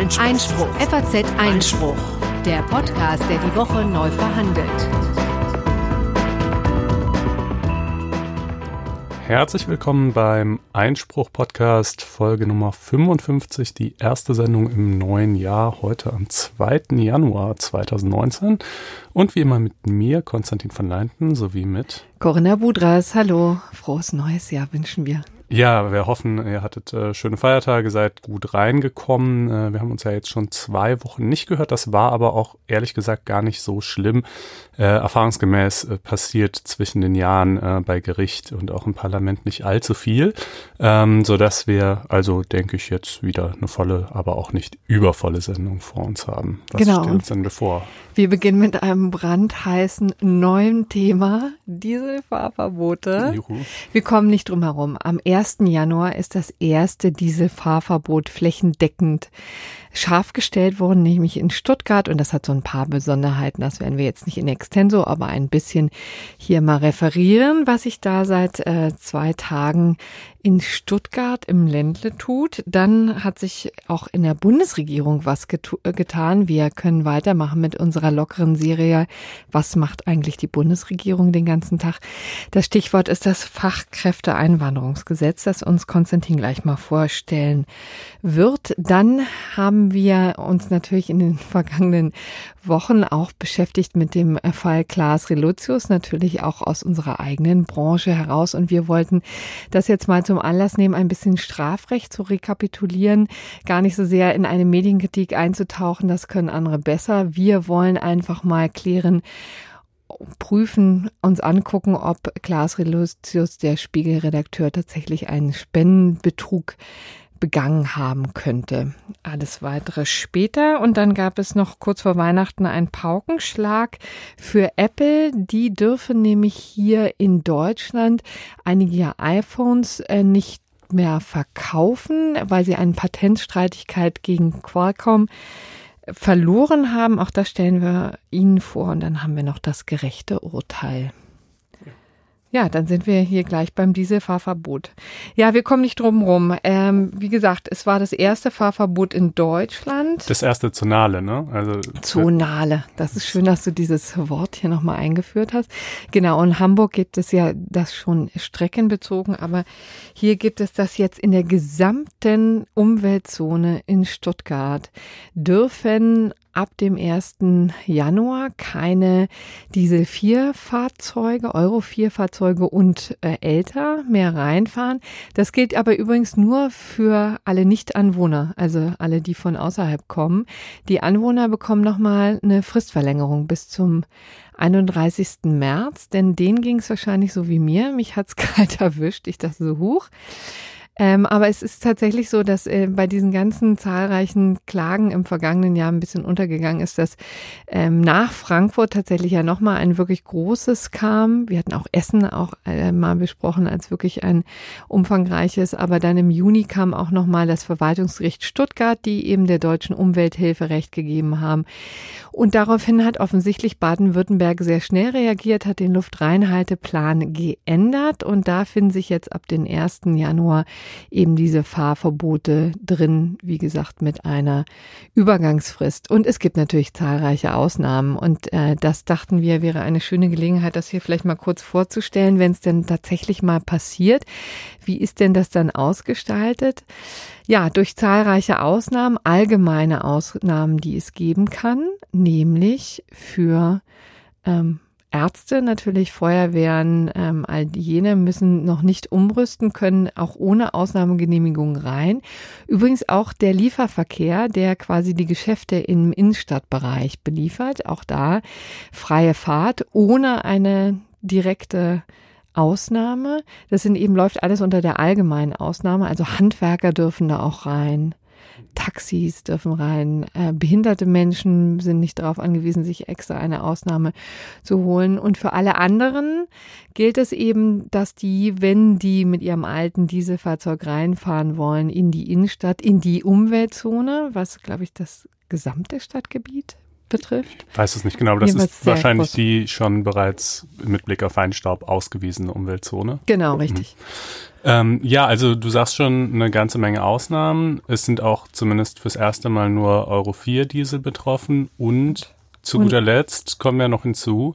Einspruch. Einspruch. FAZ Einspruch. Der Podcast, der die Woche neu verhandelt. Herzlich willkommen beim Einspruch-Podcast, Folge Nummer 55, die erste Sendung im neuen Jahr, heute am 2. Januar 2019. Und wie immer mit mir, Konstantin von Leinten, sowie mit Corinna Budras. Hallo, frohes neues Jahr wünschen wir. Ja, wir hoffen, ihr hattet äh, schöne Feiertage, seid gut reingekommen. Äh, wir haben uns ja jetzt schon zwei Wochen nicht gehört. Das war aber auch ehrlich gesagt gar nicht so schlimm. Äh, erfahrungsgemäß äh, passiert zwischen den Jahren äh, bei Gericht und auch im Parlament nicht allzu viel, ähm, so dass wir also denke ich jetzt wieder eine volle, aber auch nicht übervolle Sendung vor uns haben. Was genau. steht uns denn bevor? Wir beginnen mit einem brandheißen neuen Thema, Dieselfahrverbote. Juhu. Wir kommen nicht drum herum. Am 1. Januar ist das erste Dieselfahrverbot flächendeckend scharf gestellt worden, nämlich in Stuttgart. Und das hat so ein paar Besonderheiten. Das werden wir jetzt nicht in extenso, aber ein bisschen hier mal referieren, was sich da seit äh, zwei Tagen in Stuttgart im Ländle tut. Dann hat sich auch in der Bundesregierung was äh, getan. Wir können weitermachen mit unserer lockeren Serie. Was macht eigentlich die Bundesregierung den ganzen Tag? Das Stichwort ist das Fachkräfteeinwanderungsgesetz, das uns Konstantin gleich mal vorstellen wird. Dann haben wir uns natürlich in den vergangenen Wochen auch beschäftigt mit dem Fall Klaas Reluzius, natürlich auch aus unserer eigenen Branche heraus. Und wir wollten das jetzt mal zum Anlass nehmen, ein bisschen Strafrecht zu rekapitulieren, gar nicht so sehr in eine Medienkritik einzutauchen, das können andere besser. Wir wollen einfach mal klären, prüfen, uns angucken, ob Klaas Reluzius, der Spiegelredakteur, tatsächlich einen Spendenbetrug begangen haben könnte. Alles weitere später. Und dann gab es noch kurz vor Weihnachten einen Paukenschlag für Apple. Die dürfen nämlich hier in Deutschland einige iPhones äh, nicht mehr verkaufen, weil sie eine Patentstreitigkeit gegen Qualcomm verloren haben. Auch das stellen wir Ihnen vor. Und dann haben wir noch das gerechte Urteil. Ja, dann sind wir hier gleich beim Dieselfahrverbot. Ja, wir kommen nicht drum rum. Ähm, wie gesagt, es war das erste Fahrverbot in Deutschland. Das erste Zonale, ne? Also Zonale. Das ist schön, dass du dieses Wort hier nochmal eingeführt hast. Genau, in Hamburg gibt es ja das schon streckenbezogen, aber hier gibt es das jetzt in der gesamten Umweltzone in Stuttgart. Dürfen ab dem 1. Januar keine Diesel-4-Fahrzeuge, Euro-4-Fahrzeuge und äh, älter mehr reinfahren. Das gilt aber übrigens nur für alle Nicht-Anwohner, also alle, die von außerhalb kommen. Die Anwohner bekommen nochmal eine Fristverlängerung bis zum 31. März, denn denen ging es wahrscheinlich so wie mir. Mich hat's kalt erwischt. Ich dachte so, hoch. Ähm, aber es ist tatsächlich so, dass äh, bei diesen ganzen zahlreichen Klagen im vergangenen Jahr ein bisschen untergegangen ist, dass ähm, nach Frankfurt tatsächlich ja nochmal ein wirklich großes kam. Wir hatten auch Essen auch äh, mal besprochen als wirklich ein umfangreiches, aber dann im Juni kam auch nochmal das Verwaltungsgericht Stuttgart, die eben der deutschen Umwelthilfe Recht gegeben haben. Und daraufhin hat offensichtlich Baden-Württemberg sehr schnell reagiert, hat den Luftreinhalteplan geändert und da finden sich jetzt ab den 1. Januar eben diese Fahrverbote drin, wie gesagt, mit einer Übergangsfrist. Und es gibt natürlich zahlreiche Ausnahmen. Und äh, das dachten wir, wäre eine schöne Gelegenheit, das hier vielleicht mal kurz vorzustellen, wenn es denn tatsächlich mal passiert. Wie ist denn das dann ausgestaltet? Ja, durch zahlreiche Ausnahmen, allgemeine Ausnahmen, die es geben kann, nämlich für ähm, Ärzte, natürlich Feuerwehren, ähm, all jene müssen noch nicht umrüsten, können auch ohne Ausnahmegenehmigung rein. Übrigens auch der Lieferverkehr, der quasi die Geschäfte im Innenstadtbereich beliefert, auch da freie Fahrt ohne eine direkte Ausnahme. Das sind eben läuft alles unter der allgemeinen Ausnahme. Also Handwerker dürfen da auch rein. Taxis dürfen rein. Äh, behinderte Menschen sind nicht darauf angewiesen, sich extra eine Ausnahme zu holen. Und für alle anderen gilt es eben, dass die, wenn die mit ihrem alten Dieselfahrzeug reinfahren wollen in die Innenstadt, in die Umweltzone, was, glaube ich, das gesamte Stadtgebiet betrifft. Ich weiß es nicht genau, aber das ist wahrscheinlich groß. die schon bereits mit Blick auf Feinstaub ausgewiesene Umweltzone. Genau, richtig. Mhm. Ähm, ja, also du sagst schon eine ganze Menge Ausnahmen. Es sind auch zumindest fürs erste Mal nur Euro 4 Diesel betroffen und zu und guter Letzt kommen ja noch hinzu,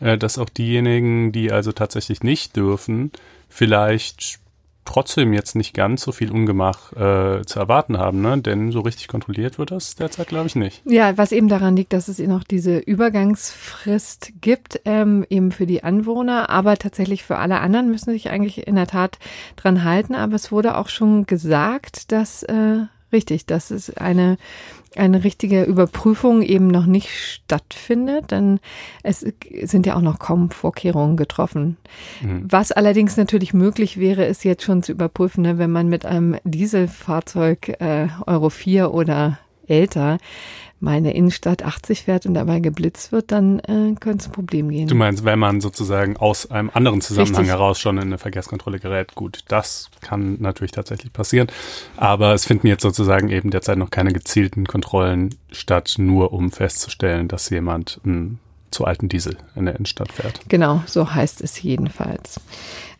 äh, dass auch diejenigen, die also tatsächlich nicht dürfen, vielleicht trotzdem jetzt nicht ganz so viel Ungemach äh, zu erwarten haben, ne? denn so richtig kontrolliert wird das derzeit, glaube ich, nicht. Ja, was eben daran liegt, dass es noch diese Übergangsfrist gibt, ähm, eben für die Anwohner, aber tatsächlich für alle anderen müssen sich eigentlich in der Tat dran halten. Aber es wurde auch schon gesagt, dass äh, richtig, dass es eine eine richtige Überprüfung eben noch nicht stattfindet, denn es sind ja auch noch kaum Vorkehrungen getroffen. Mhm. Was allerdings natürlich möglich wäre, ist jetzt schon zu überprüfen, ne, wenn man mit einem Dieselfahrzeug äh, Euro 4 oder älter meine Innenstadt 80 fährt und dabei geblitzt wird, dann äh, könnte es ein Problem gehen. Du meinst, wenn man sozusagen aus einem anderen Zusammenhang Richtig. heraus schon in eine Verkehrskontrolle gerät, gut, das kann natürlich tatsächlich passieren. Aber es finden jetzt sozusagen eben derzeit noch keine gezielten Kontrollen statt, nur um festzustellen, dass jemand einen zu alten Diesel in der Innenstadt fährt. Genau, so heißt es jedenfalls.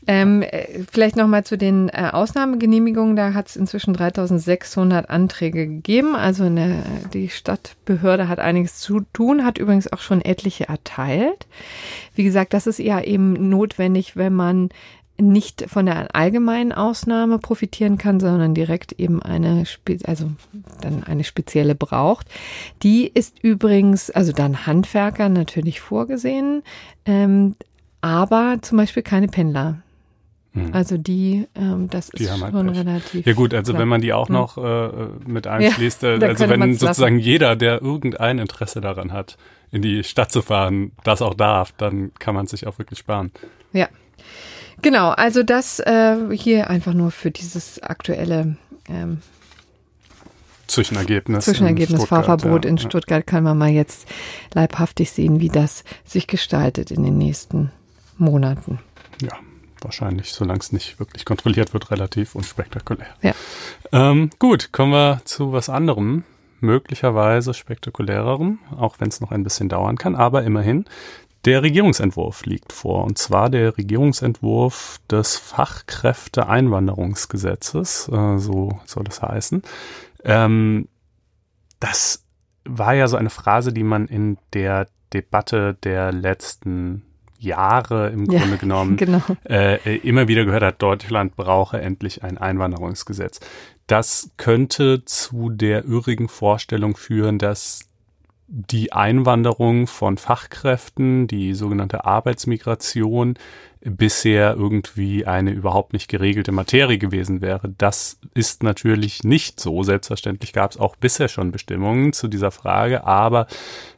Ähm, äh, vielleicht nochmal zu den äh, Ausnahmegenehmigungen. Da hat es inzwischen 3600 Anträge gegeben. Also eine, die Stadtbehörde hat einiges zu tun, hat übrigens auch schon etliche erteilt. Wie gesagt, das ist ja eben notwendig, wenn man nicht von der allgemeinen Ausnahme profitieren kann, sondern direkt eben eine, also dann eine spezielle braucht. Die ist übrigens, also dann Handwerker natürlich vorgesehen, ähm, aber zum Beispiel keine Pendler. Hm. Also die, ähm, das die ist halt schon halt relativ. Ja gut, also klar. wenn man die auch hm. noch äh, mit einschließt, ja, äh, also wenn sozusagen lassen. jeder, der irgendein Interesse daran hat, in die Stadt zu fahren, das auch darf, dann kann man sich auch wirklich sparen. Ja, genau. Also das äh, hier einfach nur für dieses aktuelle ähm, Zwischenergebnis. Zwischenergebnis Fahrverbot ja. in Stuttgart kann man mal jetzt leibhaftig sehen, wie das sich gestaltet in den nächsten Monaten. Ja, wahrscheinlich, solange es nicht wirklich kontrolliert wird, relativ unspektakulär. Ja. Ähm, gut, kommen wir zu was anderem, möglicherweise spektakulärerem, auch wenn es noch ein bisschen dauern kann, aber immerhin. Der Regierungsentwurf liegt vor, und zwar der Regierungsentwurf des Fachkräfteeinwanderungsgesetzes, äh, so soll es heißen. Ähm, das war ja so eine Phrase, die man in der Debatte der letzten Jahre im ja, Grunde genommen genau. äh, immer wieder gehört hat, Deutschland brauche endlich ein Einwanderungsgesetz. Das könnte zu der irrigen Vorstellung führen, dass die Einwanderung von Fachkräften, die sogenannte Arbeitsmigration, bisher irgendwie eine überhaupt nicht geregelte Materie gewesen wäre. Das ist natürlich nicht so. Selbstverständlich gab es auch bisher schon Bestimmungen zu dieser Frage, aber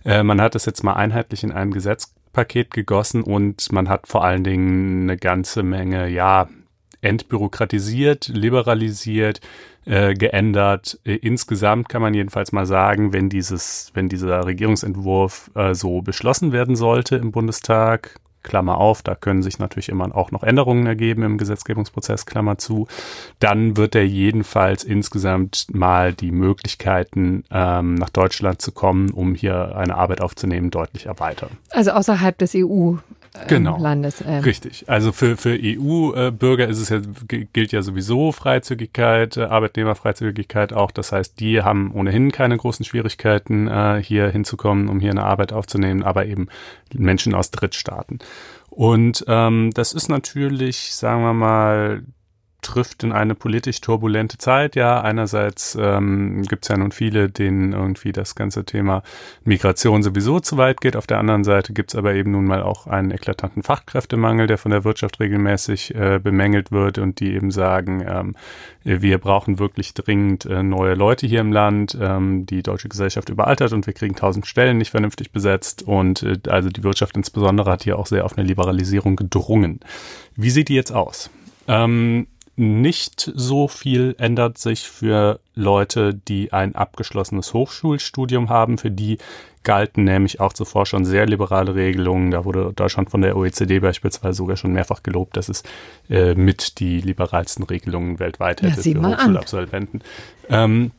äh, man hat es jetzt mal einheitlich in ein Gesetz Paket gegossen und man hat vor allen Dingen eine ganze Menge, ja, entbürokratisiert, liberalisiert, äh, geändert. Äh, insgesamt kann man jedenfalls mal sagen, wenn dieses, wenn dieser Regierungsentwurf äh, so beschlossen werden sollte im Bundestag, Klammer auf, da können sich natürlich immer auch noch Änderungen ergeben im Gesetzgebungsprozess, Klammer zu, dann wird er jedenfalls insgesamt mal die Möglichkeiten, ähm, nach Deutschland zu kommen, um hier eine Arbeit aufzunehmen, deutlich erweitern. Also außerhalb des EU genau. Landes. Ähm. Richtig. Also für, für EU-Bürger ist es ja, gilt ja sowieso Freizügigkeit, äh, Arbeitnehmerfreizügigkeit auch. Das heißt, die haben ohnehin keine großen Schwierigkeiten, äh, hier hinzukommen, um hier eine Arbeit aufzunehmen, aber eben Menschen aus Drittstaaten. Und ähm, das ist natürlich, sagen wir mal, trifft in eine politisch turbulente Zeit. Ja, einerseits ähm, gibt es ja nun viele, denen irgendwie das ganze Thema Migration sowieso zu weit geht. Auf der anderen Seite gibt es aber eben nun mal auch einen eklatanten Fachkräftemangel, der von der Wirtschaft regelmäßig äh, bemängelt wird und die eben sagen, ähm, wir brauchen wirklich dringend äh, neue Leute hier im Land. Ähm, die deutsche Gesellschaft überaltert und wir kriegen tausend Stellen nicht vernünftig besetzt. Und äh, also die Wirtschaft insbesondere hat hier auch sehr auf eine Liberalisierung gedrungen. Wie sieht die jetzt aus? Ähm, nicht so viel ändert sich für Leute, die ein abgeschlossenes Hochschulstudium haben. Für die galten nämlich auch zuvor schon sehr liberale Regelungen. Da wurde Deutschland von der OECD beispielsweise sogar schon mehrfach gelobt, dass es äh, mit die liberalsten Regelungen weltweit hätte ja, für Hochschulabsolventen. Ähm,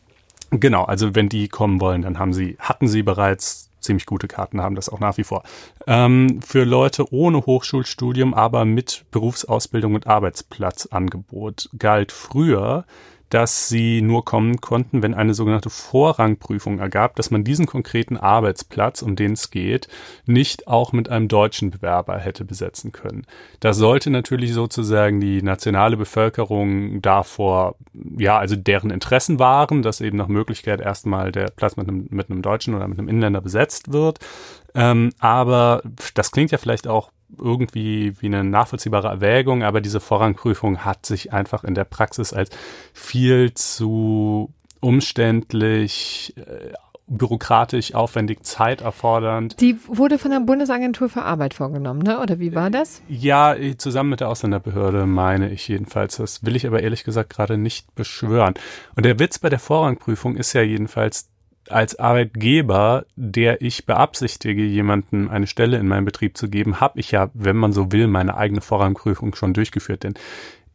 genau, also wenn die kommen wollen, dann haben sie, hatten sie bereits ziemlich gute Karten haben das auch nach wie vor. Ähm, für Leute ohne Hochschulstudium, aber mit Berufsausbildung und Arbeitsplatzangebot galt früher, dass sie nur kommen konnten, wenn eine sogenannte Vorrangprüfung ergab, dass man diesen konkreten Arbeitsplatz, um den es geht, nicht auch mit einem deutschen Bewerber hätte besetzen können. Da sollte natürlich sozusagen die nationale Bevölkerung davor, ja, also deren Interessen waren, dass eben nach Möglichkeit erstmal der Platz mit einem, mit einem Deutschen oder mit einem Inländer besetzt wird. Ähm, aber das klingt ja vielleicht auch irgendwie wie eine nachvollziehbare Erwägung, aber diese Vorrangprüfung hat sich einfach in der Praxis als viel zu umständlich, äh, bürokratisch, aufwendig, zeiterfordernd. Die wurde von der Bundesagentur für Arbeit vorgenommen, ne? oder wie war das? Ja, zusammen mit der Ausländerbehörde meine ich jedenfalls. Das will ich aber ehrlich gesagt gerade nicht beschwören. Und der Witz bei der Vorrangprüfung ist ja jedenfalls, als Arbeitgeber, der ich beabsichtige, jemandem eine Stelle in meinem Betrieb zu geben, habe ich ja, wenn man so will, meine eigene Vorrangprüfung schon durchgeführt. Denn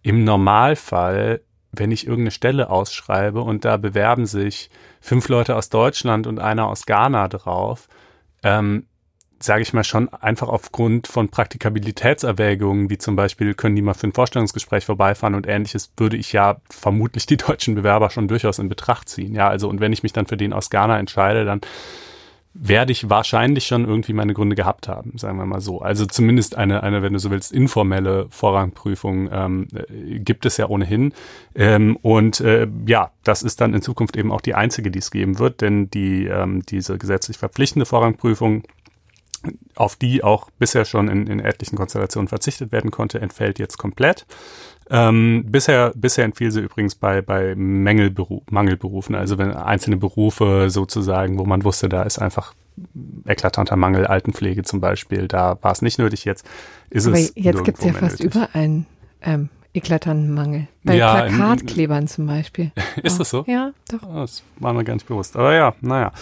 im Normalfall, wenn ich irgendeine Stelle ausschreibe und da bewerben sich fünf Leute aus Deutschland und einer aus Ghana drauf, ähm, sage ich mal, schon einfach aufgrund von Praktikabilitätserwägungen, wie zum Beispiel, können die mal für ein Vorstellungsgespräch vorbeifahren und ähnliches, würde ich ja vermutlich die deutschen Bewerber schon durchaus in Betracht ziehen. Ja, also und wenn ich mich dann für den aus Ghana entscheide, dann werde ich wahrscheinlich schon irgendwie meine Gründe gehabt haben, sagen wir mal so. Also zumindest eine, eine, wenn du so willst, informelle Vorrangprüfung ähm, äh, gibt es ja ohnehin. Ähm, und äh, ja, das ist dann in Zukunft eben auch die einzige, die es geben wird, denn die ähm, diese gesetzlich verpflichtende Vorrangprüfung auf die auch bisher schon in, in etlichen Konstellationen verzichtet werden konnte, entfällt jetzt komplett. Ähm, bisher, bisher entfiel sie übrigens bei, bei Mängelberuf, Mangelberufen, also wenn einzelne Berufe sozusagen, wo man wusste, da ist einfach eklatanter Mangel, Altenpflege zum Beispiel, da war es nicht nötig, jetzt ist Aber es. jetzt gibt es ja fast nötig. überall ähm, eklatanten Mangel. Bei ja, Plakatklebern zum Beispiel. Ist das so? Ja, doch. Ah, das war mir gar nicht bewusst. Aber ja, naja.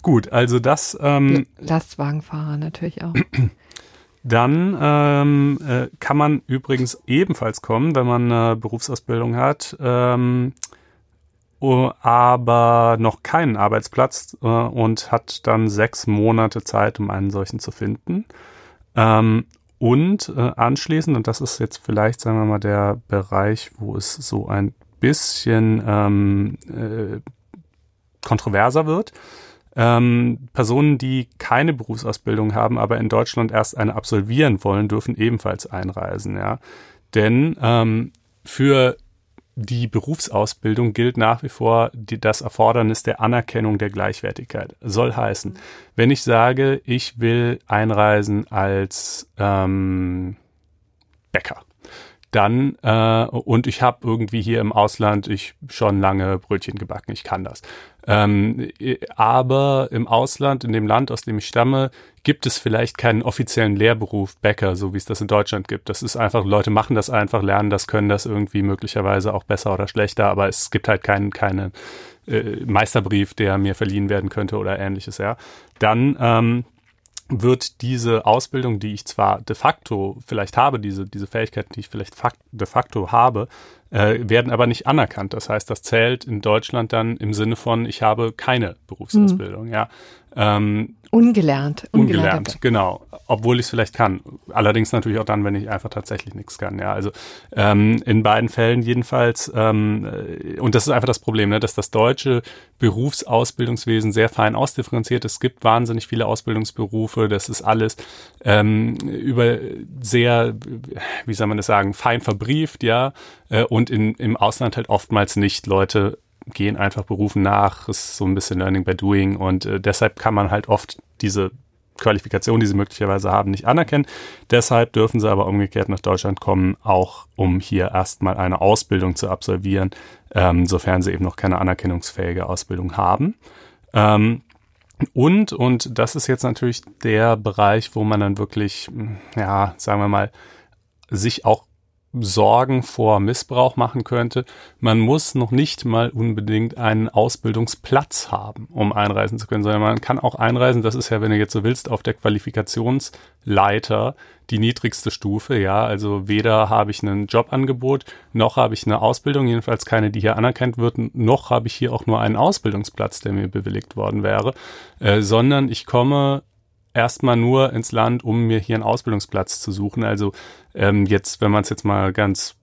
Gut, also das. Ähm, Lastwagenfahrer natürlich auch. Dann ähm, äh, kann man übrigens ebenfalls kommen, wenn man eine Berufsausbildung hat, ähm, aber noch keinen Arbeitsplatz äh, und hat dann sechs Monate Zeit, um einen solchen zu finden. Ähm, und äh, anschließend, und das ist jetzt vielleicht, sagen wir mal, der Bereich, wo es so ein bisschen ähm, äh, kontroverser wird, ähm, Personen, die keine Berufsausbildung haben, aber in Deutschland erst eine absolvieren wollen, dürfen ebenfalls einreisen. Ja, denn ähm, für die Berufsausbildung gilt nach wie vor die, das Erfordernis der Anerkennung der Gleichwertigkeit. Soll heißen, wenn ich sage, ich will einreisen als ähm, Bäcker, dann äh, und ich habe irgendwie hier im Ausland ich schon lange Brötchen gebacken, ich kann das. Ähm, aber im Ausland, in dem Land, aus dem ich stamme, gibt es vielleicht keinen offiziellen Lehrberuf Bäcker, so wie es das in Deutschland gibt. Das ist einfach, Leute machen das einfach, lernen das, können das irgendwie möglicherweise auch besser oder schlechter, aber es gibt halt keinen, keinen äh, Meisterbrief, der mir verliehen werden könnte oder ähnliches, ja. Dann ähm, wird diese Ausbildung, die ich zwar de facto vielleicht habe, diese, diese Fähigkeiten, die ich vielleicht de facto habe, äh, werden aber nicht anerkannt. Das heißt, das zählt in Deutschland dann im Sinne von, ich habe keine Berufsausbildung. Mhm. Ja. Ähm, ungelernt. Ungelernt, genau. Obwohl ich es vielleicht kann. Allerdings natürlich auch dann, wenn ich einfach tatsächlich nichts kann. Ja, also ähm, in beiden Fällen jedenfalls. Ähm, äh, und das ist einfach das Problem, ne, dass das deutsche Berufsausbildungswesen sehr fein ausdifferenziert. Es gibt wahnsinnig viele Ausbildungsberufe. Das ist alles ähm, über sehr, wie soll man das sagen, fein verbrieft, ja. Äh, und in, im Ausland halt oftmals nicht Leute gehen einfach Berufen nach, ist so ein bisschen Learning by Doing und äh, deshalb kann man halt oft diese Qualifikation, die sie möglicherweise haben, nicht anerkennen. Deshalb dürfen sie aber umgekehrt nach Deutschland kommen, auch um hier erstmal eine Ausbildung zu absolvieren, ähm, sofern sie eben noch keine anerkennungsfähige Ausbildung haben. Ähm, und, und das ist jetzt natürlich der Bereich, wo man dann wirklich, ja, sagen wir mal, sich auch Sorgen vor Missbrauch machen könnte. Man muss noch nicht mal unbedingt einen Ausbildungsplatz haben, um einreisen zu können, sondern man kann auch einreisen. Das ist ja, wenn du jetzt so willst, auf der Qualifikationsleiter die niedrigste Stufe. Ja, also weder habe ich ein Jobangebot, noch habe ich eine Ausbildung, jedenfalls keine, die hier anerkannt wird, noch habe ich hier auch nur einen Ausbildungsplatz, der mir bewilligt worden wäre, äh, sondern ich komme erstmal nur ins Land, um mir hier einen Ausbildungsplatz zu suchen. Also ähm, jetzt, wenn man es jetzt mal ganz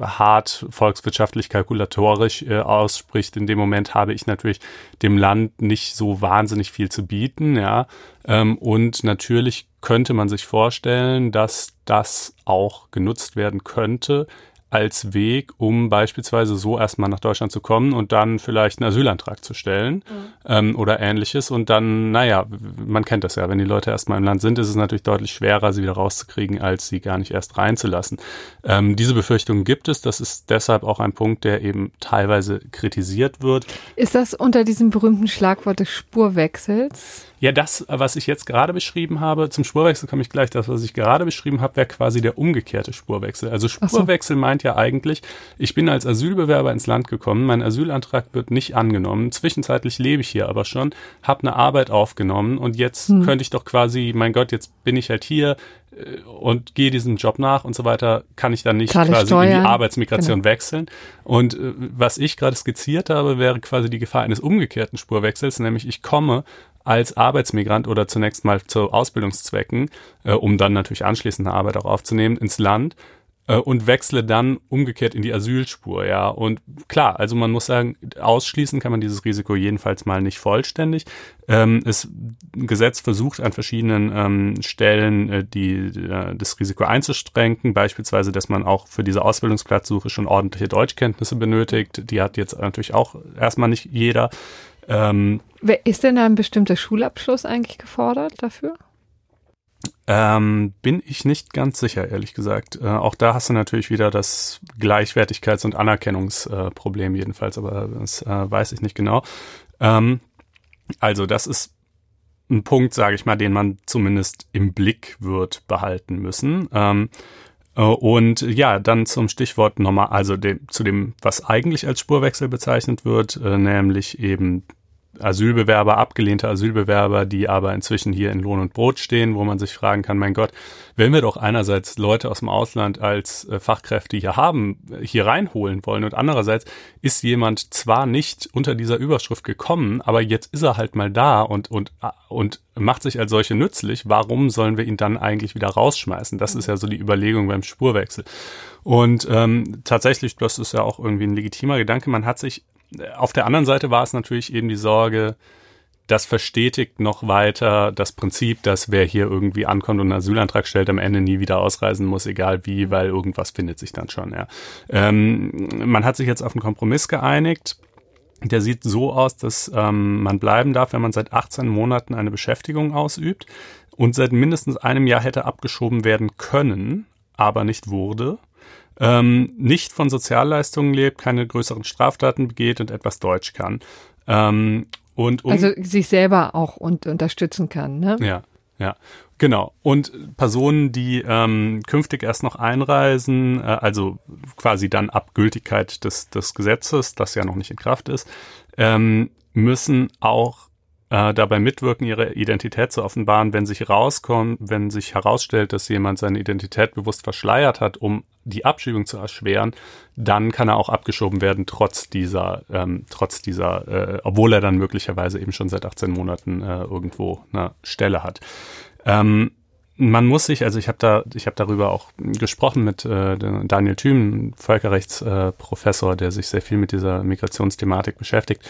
hart volkswirtschaftlich kalkulatorisch äh, ausspricht, in dem Moment habe ich natürlich dem Land nicht so wahnsinnig viel zu bieten, ja. Ähm, und natürlich könnte man sich vorstellen, dass das auch genutzt werden könnte, als Weg, um beispielsweise so erstmal nach Deutschland zu kommen und dann vielleicht einen Asylantrag zu stellen mhm. ähm, oder ähnliches. Und dann, naja, man kennt das ja, wenn die Leute erstmal im Land sind, ist es natürlich deutlich schwerer, sie wieder rauszukriegen, als sie gar nicht erst reinzulassen. Ähm, diese Befürchtungen gibt es. Das ist deshalb auch ein Punkt, der eben teilweise kritisiert wird. Ist das unter diesem berühmten Schlagwort des Spurwechsels? Ja, das, was ich jetzt gerade beschrieben habe, zum Spurwechsel komme ich gleich. Das, was ich gerade beschrieben habe, wäre quasi der umgekehrte Spurwechsel. Also Spurwechsel so. meint ja eigentlich, ich bin als Asylbewerber ins Land gekommen, mein Asylantrag wird nicht angenommen. Zwischenzeitlich lebe ich hier aber schon, habe eine Arbeit aufgenommen und jetzt hm. könnte ich doch quasi, mein Gott, jetzt bin ich halt hier, äh, und gehe diesem Job nach und so weiter, kann ich dann nicht Zahle quasi Steuern. in die Arbeitsmigration genau. wechseln. Und äh, was ich gerade skizziert habe, wäre quasi die Gefahr eines umgekehrten Spurwechsels, nämlich ich komme als Arbeitsmigrant oder zunächst mal zu Ausbildungszwecken, äh, um dann natürlich anschließend eine Arbeit auch aufzunehmen, ins Land äh, und wechsle dann umgekehrt in die Asylspur, ja. Und klar, also man muss sagen, ausschließen kann man dieses Risiko jedenfalls mal nicht vollständig. Ähm, es Gesetz versucht an verschiedenen ähm, Stellen äh, die, äh, das Risiko einzuschränken, beispielsweise, dass man auch für diese Ausbildungsplatzsuche schon ordentliche Deutschkenntnisse benötigt. Die hat jetzt natürlich auch erstmal nicht jeder. Ähm, ist denn da ein bestimmter Schulabschluss eigentlich gefordert dafür? Ähm, bin ich nicht ganz sicher, ehrlich gesagt. Äh, auch da hast du natürlich wieder das Gleichwertigkeits- und Anerkennungsproblem äh, jedenfalls, aber das äh, weiß ich nicht genau. Ähm, also das ist ein Punkt, sage ich mal, den man zumindest im Blick wird behalten müssen. Ähm, äh, und ja, dann zum Stichwort nochmal, also dem, zu dem, was eigentlich als Spurwechsel bezeichnet wird, äh, nämlich eben Asylbewerber, abgelehnte Asylbewerber, die aber inzwischen hier in Lohn und Brot stehen, wo man sich fragen kann, mein Gott, wenn wir doch einerseits Leute aus dem Ausland als äh, Fachkräfte hier haben, hier reinholen wollen und andererseits ist jemand zwar nicht unter dieser Überschrift gekommen, aber jetzt ist er halt mal da und, und, und macht sich als solche nützlich, warum sollen wir ihn dann eigentlich wieder rausschmeißen? Das ist ja so die Überlegung beim Spurwechsel. Und ähm, tatsächlich, das ist ja auch irgendwie ein legitimer Gedanke, man hat sich, auf der anderen Seite war es natürlich eben die Sorge, das verstetigt noch weiter das Prinzip, dass wer hier irgendwie ankommt und einen Asylantrag stellt, am Ende nie wieder ausreisen muss, egal wie, weil irgendwas findet sich dann schon. Ja. Ähm, man hat sich jetzt auf einen Kompromiss geeinigt. Der sieht so aus, dass ähm, man bleiben darf, wenn man seit 18 Monaten eine Beschäftigung ausübt und seit mindestens einem Jahr hätte abgeschoben werden können, aber nicht wurde. Ähm, nicht von Sozialleistungen lebt, keine größeren Straftaten begeht und etwas Deutsch kann. Ähm, und um, also sich selber auch und, unterstützen kann, ne? Ja, ja. Genau. Und Personen, die ähm, künftig erst noch einreisen, äh, also quasi dann ab Gültigkeit des, des Gesetzes, das ja noch nicht in Kraft ist, ähm, müssen auch äh, dabei mitwirken, ihre Identität zu offenbaren, wenn sich rauskommt, wenn sich herausstellt, dass jemand seine Identität bewusst verschleiert hat, um die Abschiebung zu erschweren, dann kann er auch abgeschoben werden, trotz dieser, ähm, trotz dieser, äh, obwohl er dann möglicherweise eben schon seit 18 Monaten äh, irgendwo eine Stelle hat. Ähm, man muss sich, also ich habe da, ich habe darüber auch gesprochen mit äh, Daniel Thüm, Völkerrechtsprofessor, äh, der sich sehr viel mit dieser Migrationsthematik beschäftigt.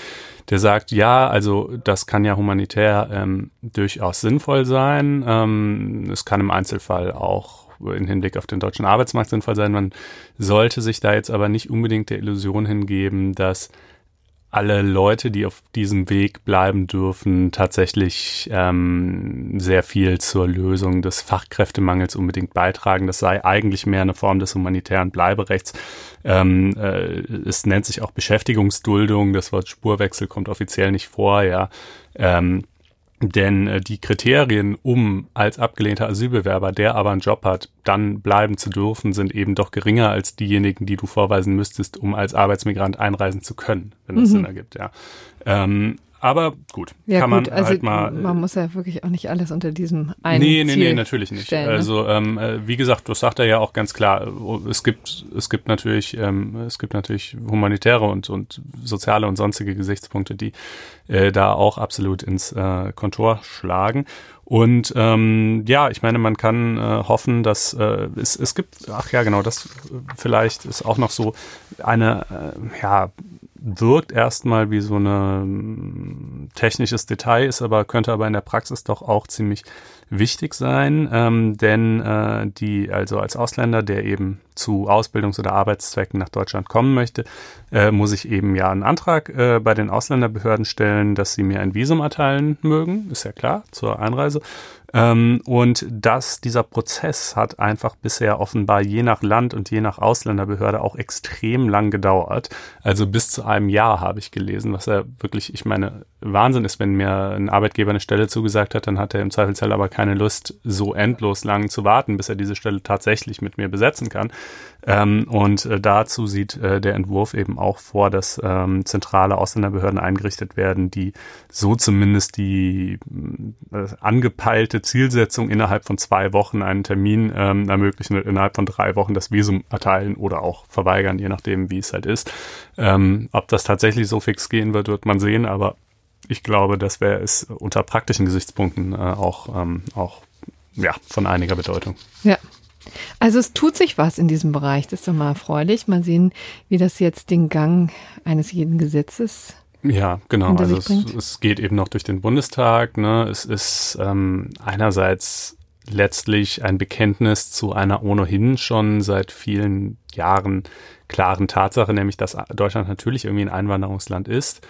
Der sagt, ja, also das kann ja humanitär ähm, durchaus sinnvoll sein. Ähm, es kann im Einzelfall auch in Hinblick auf den deutschen Arbeitsmarkt sinnvoll sein. Man sollte sich da jetzt aber nicht unbedingt der Illusion hingeben, dass alle Leute, die auf diesem Weg bleiben dürfen, tatsächlich ähm, sehr viel zur Lösung des Fachkräftemangels unbedingt beitragen. Das sei eigentlich mehr eine Form des humanitären Bleiberechts. Ähm, äh, es nennt sich auch Beschäftigungsduldung. Das Wort Spurwechsel kommt offiziell nicht vor, ja. Ähm, Denn äh, die Kriterien, um als abgelehnter Asylbewerber, der aber einen Job hat, dann bleiben zu dürfen, sind eben doch geringer als diejenigen, die du vorweisen müsstest, um als Arbeitsmigrant einreisen zu können, wenn das mhm. Sinn ergibt, ja. Ähm, aber gut, ja, kann gut, man also halt mal. Man muss ja wirklich auch nicht alles unter diesem einen Nee, nee, Ziel nee, natürlich nicht. Stellen, ne? Also ähm, äh, wie gesagt, das sagt er ja auch ganz klar. Es gibt, es gibt natürlich, ähm, es gibt natürlich humanitäre und und soziale und sonstige Gesichtspunkte, die äh, da auch absolut ins äh, Kontor schlagen. Und ähm, ja, ich meine, man kann äh, hoffen, dass äh, es, es gibt, ach ja, genau, das vielleicht ist auch noch so eine, äh, ja, wirkt erstmal wie so ein technisches Detail, ist aber, könnte aber in der Praxis doch auch ziemlich wichtig sein, ähm, denn äh, die, also als Ausländer, der eben zu Ausbildungs- oder Arbeitszwecken nach Deutschland kommen möchte, äh, muss ich eben ja einen Antrag äh, bei den Ausländerbehörden stellen, dass sie mir ein Visum erteilen mögen, ist ja klar, zur Einreise. Ähm, und dass dieser Prozess hat einfach bisher offenbar je nach Land und je nach Ausländerbehörde auch extrem lang gedauert. Also bis zu einem Jahr habe ich gelesen, was ja wirklich, ich meine, Wahnsinn ist, wenn mir ein Arbeitgeber eine Stelle zugesagt hat, dann hat er im Zweifelsfall aber keine Lust, so endlos lang zu warten, bis er diese Stelle tatsächlich mit mir besetzen kann. Ähm, und äh, dazu sieht äh, der Entwurf eben auch vor, dass ähm, zentrale Ausländerbehörden eingerichtet werden, die so zumindest die äh, angepeilte Zielsetzung innerhalb von zwei Wochen einen Termin ähm, ermöglichen und innerhalb von drei Wochen das Visum erteilen oder auch verweigern, je nachdem, wie es halt ist. Ähm, ob das tatsächlich so fix gehen wird, wird man sehen, aber ich glaube, das wäre es unter praktischen Gesichtspunkten äh, auch, ähm, auch ja, von einiger Bedeutung. Ja, also es tut sich was in diesem Bereich. Das ist doch mal erfreulich. Mal sehen, wie das jetzt den Gang eines jeden Gesetzes ja, genau. Also es, es, geht eben noch durch den Bundestag. Ne? Es ist ähm, einerseits letztlich ein Bekenntnis zu einer ohnehin schon seit vielen Jahren klaren Tatsache, nämlich dass Deutschland natürlich irgendwie ein Einwanderungsland ist.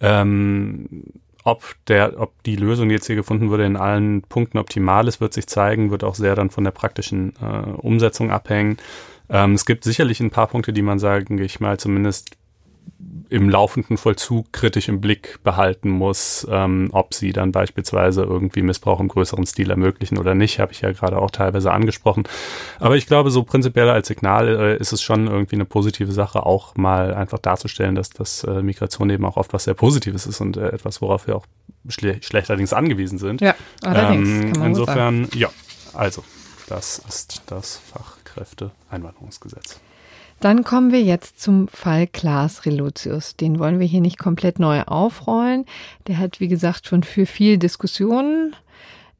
Ähm, ob der, ob die Lösung, die jetzt hier gefunden wurde, in allen Punkten optimal ist, wird sich zeigen, wird auch sehr dann von der praktischen äh, Umsetzung abhängen. Ähm, es gibt sicherlich ein paar Punkte, die man, sagen ich mal, zumindest im laufenden Vollzug kritisch im Blick behalten muss, ähm, ob sie dann beispielsweise irgendwie Missbrauch im größeren Stil ermöglichen oder nicht, habe ich ja gerade auch teilweise angesprochen. Aber ich glaube, so prinzipiell als Signal äh, ist es schon irgendwie eine positive Sache, auch mal einfach darzustellen, dass das äh, Migration eben auch oft was sehr Positives ist und äh, etwas, worauf wir auch schle schlechterdings angewiesen sind. Ja, allerdings. Ähm, insofern, ja, also, das ist das Fachkräfte-Einwanderungsgesetz. Dann kommen wir jetzt zum Fall Klaas Relotius. Den wollen wir hier nicht komplett neu aufrollen. Der hat, wie gesagt, schon für viel Diskussionen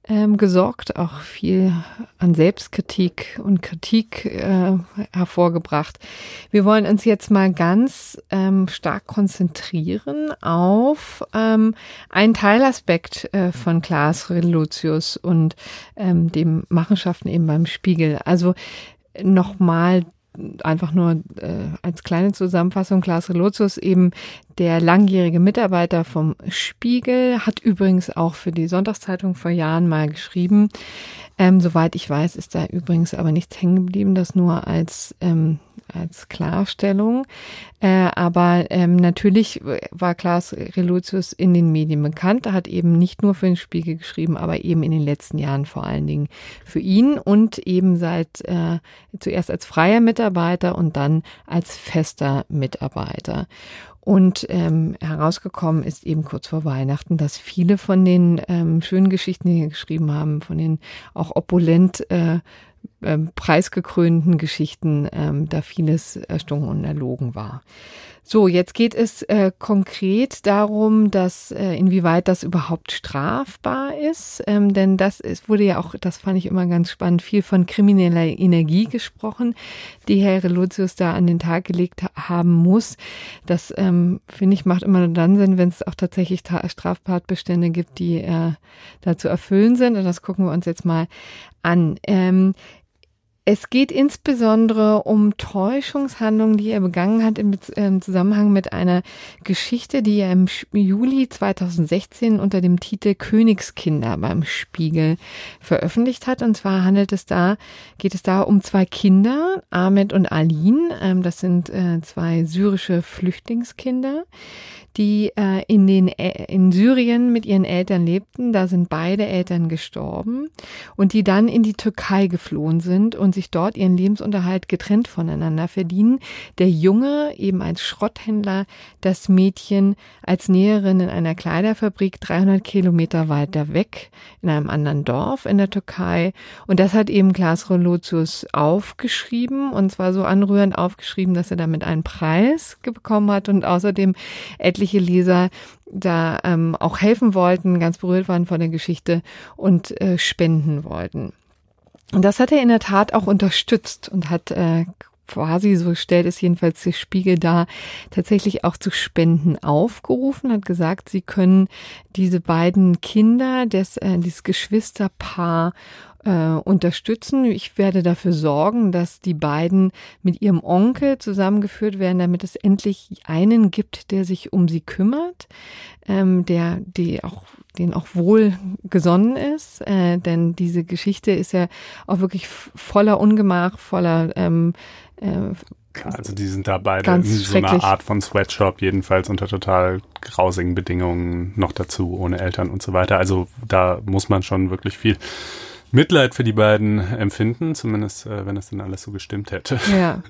ähm, gesorgt, auch viel an Selbstkritik und Kritik äh, hervorgebracht. Wir wollen uns jetzt mal ganz ähm, stark konzentrieren auf ähm, einen Teilaspekt äh, von Klaas Relotius und ähm, dem Machenschaften eben beim Spiegel. Also nochmal einfach nur äh, als kleine Zusammenfassung, Klaas Relotius eben der langjährige Mitarbeiter vom Spiegel, hat übrigens auch für die Sonntagszeitung vor Jahren mal geschrieben. Ähm, soweit ich weiß, ist da übrigens aber nichts hängen geblieben, das nur als ähm, als Klarstellung. Äh, aber ähm, natürlich war Klaas Relotius in den Medien bekannt. Er hat eben nicht nur für den Spiegel geschrieben, aber eben in den letzten Jahren vor allen Dingen für ihn und eben seit äh, zuerst als freier Mitarbeiter und dann als fester Mitarbeiter. Und ähm, herausgekommen ist eben kurz vor Weihnachten, dass viele von den ähm, schönen Geschichten, die wir geschrieben haben, von den auch opulent äh, ähm, preisgekrönten Geschichten ähm, da vieles erstunken und erlogen war. So, jetzt geht es äh, konkret darum, dass äh, inwieweit das überhaupt strafbar ist, ähm, denn das ist, wurde ja auch, das fand ich immer ganz spannend, viel von krimineller Energie gesprochen, die Herr Relotius da an den Tag gelegt haben muss. Das ähm, finde ich macht immer nur dann Sinn, wenn es auch tatsächlich Straftatbestände gibt, die äh, da zu erfüllen sind. Und das gucken wir uns jetzt mal an. Ähm, Es geht insbesondere um Täuschungshandlungen, die er begangen hat im, im Zusammenhang mit einer Geschichte, die er im Juli 2016 unter dem Titel Königskinder beim Spiegel veröffentlicht hat. Und zwar handelt es da, geht es da um zwei Kinder, Ahmed und Alin. Ähm, das sind äh, zwei syrische Flüchtlingskinder die äh, in, den, in Syrien mit ihren Eltern lebten. Da sind beide Eltern gestorben und die dann in die Türkei geflohen sind und sich dort ihren Lebensunterhalt getrennt voneinander verdienen. Der Junge eben als Schrotthändler, das Mädchen als Näherin in einer Kleiderfabrik 300 Kilometer weiter weg in einem anderen Dorf in der Türkei. Und das hat eben Klaas Rolotius aufgeschrieben und zwar so anrührend aufgeschrieben, dass er damit einen Preis bekommen hat und außerdem etliche Leser da ähm, auch helfen wollten, ganz berührt waren von der Geschichte und äh, spenden wollten. Und das hat er in der Tat auch unterstützt und hat äh, quasi, so stellt es jedenfalls der Spiegel dar, tatsächlich auch zu Spenden aufgerufen, hat gesagt, sie können diese beiden Kinder, des, äh, dieses Geschwisterpaar äh, unterstützen. Ich werde dafür sorgen, dass die beiden mit ihrem Onkel zusammengeführt werden, damit es endlich einen gibt, der sich um sie kümmert, ähm, der die auch den auch wohl gesonnen ist, äh, denn diese Geschichte ist ja auch wirklich voller Ungemach, voller ähm, äh, also die sind da beide in so einer Art von Sweatshop, jedenfalls unter total grausigen Bedingungen noch dazu, ohne Eltern und so weiter. Also da muss man schon wirklich viel Mitleid für die beiden empfinden, zumindest äh, wenn das dann alles so gestimmt hätte. Ja,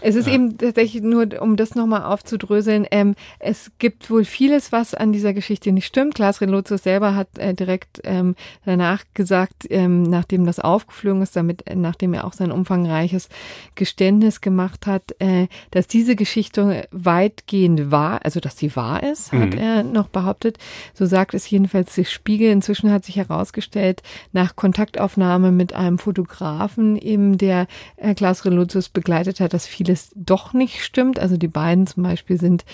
es ist ja. eben tatsächlich nur, um das nochmal aufzudröseln, ähm, es gibt wohl vieles, was an dieser Geschichte nicht stimmt. Klaas Relotius selber hat äh, direkt ähm, danach gesagt, ähm, nachdem das aufgeflogen ist, damit, äh, nachdem er auch sein umfangreiches Geständnis gemacht hat, äh, dass diese Geschichte weitgehend wahr, also dass sie wahr ist, hat mhm. er noch behauptet. So sagt es jedenfalls der Spiegel. Inzwischen hat sich herausgestellt, nach Kontakt Kontaktaufnahme mit einem Fotografen, eben der Herr Klaas Relotius begleitet hat, dass vieles doch nicht stimmt. Also die beiden zum Beispiel sind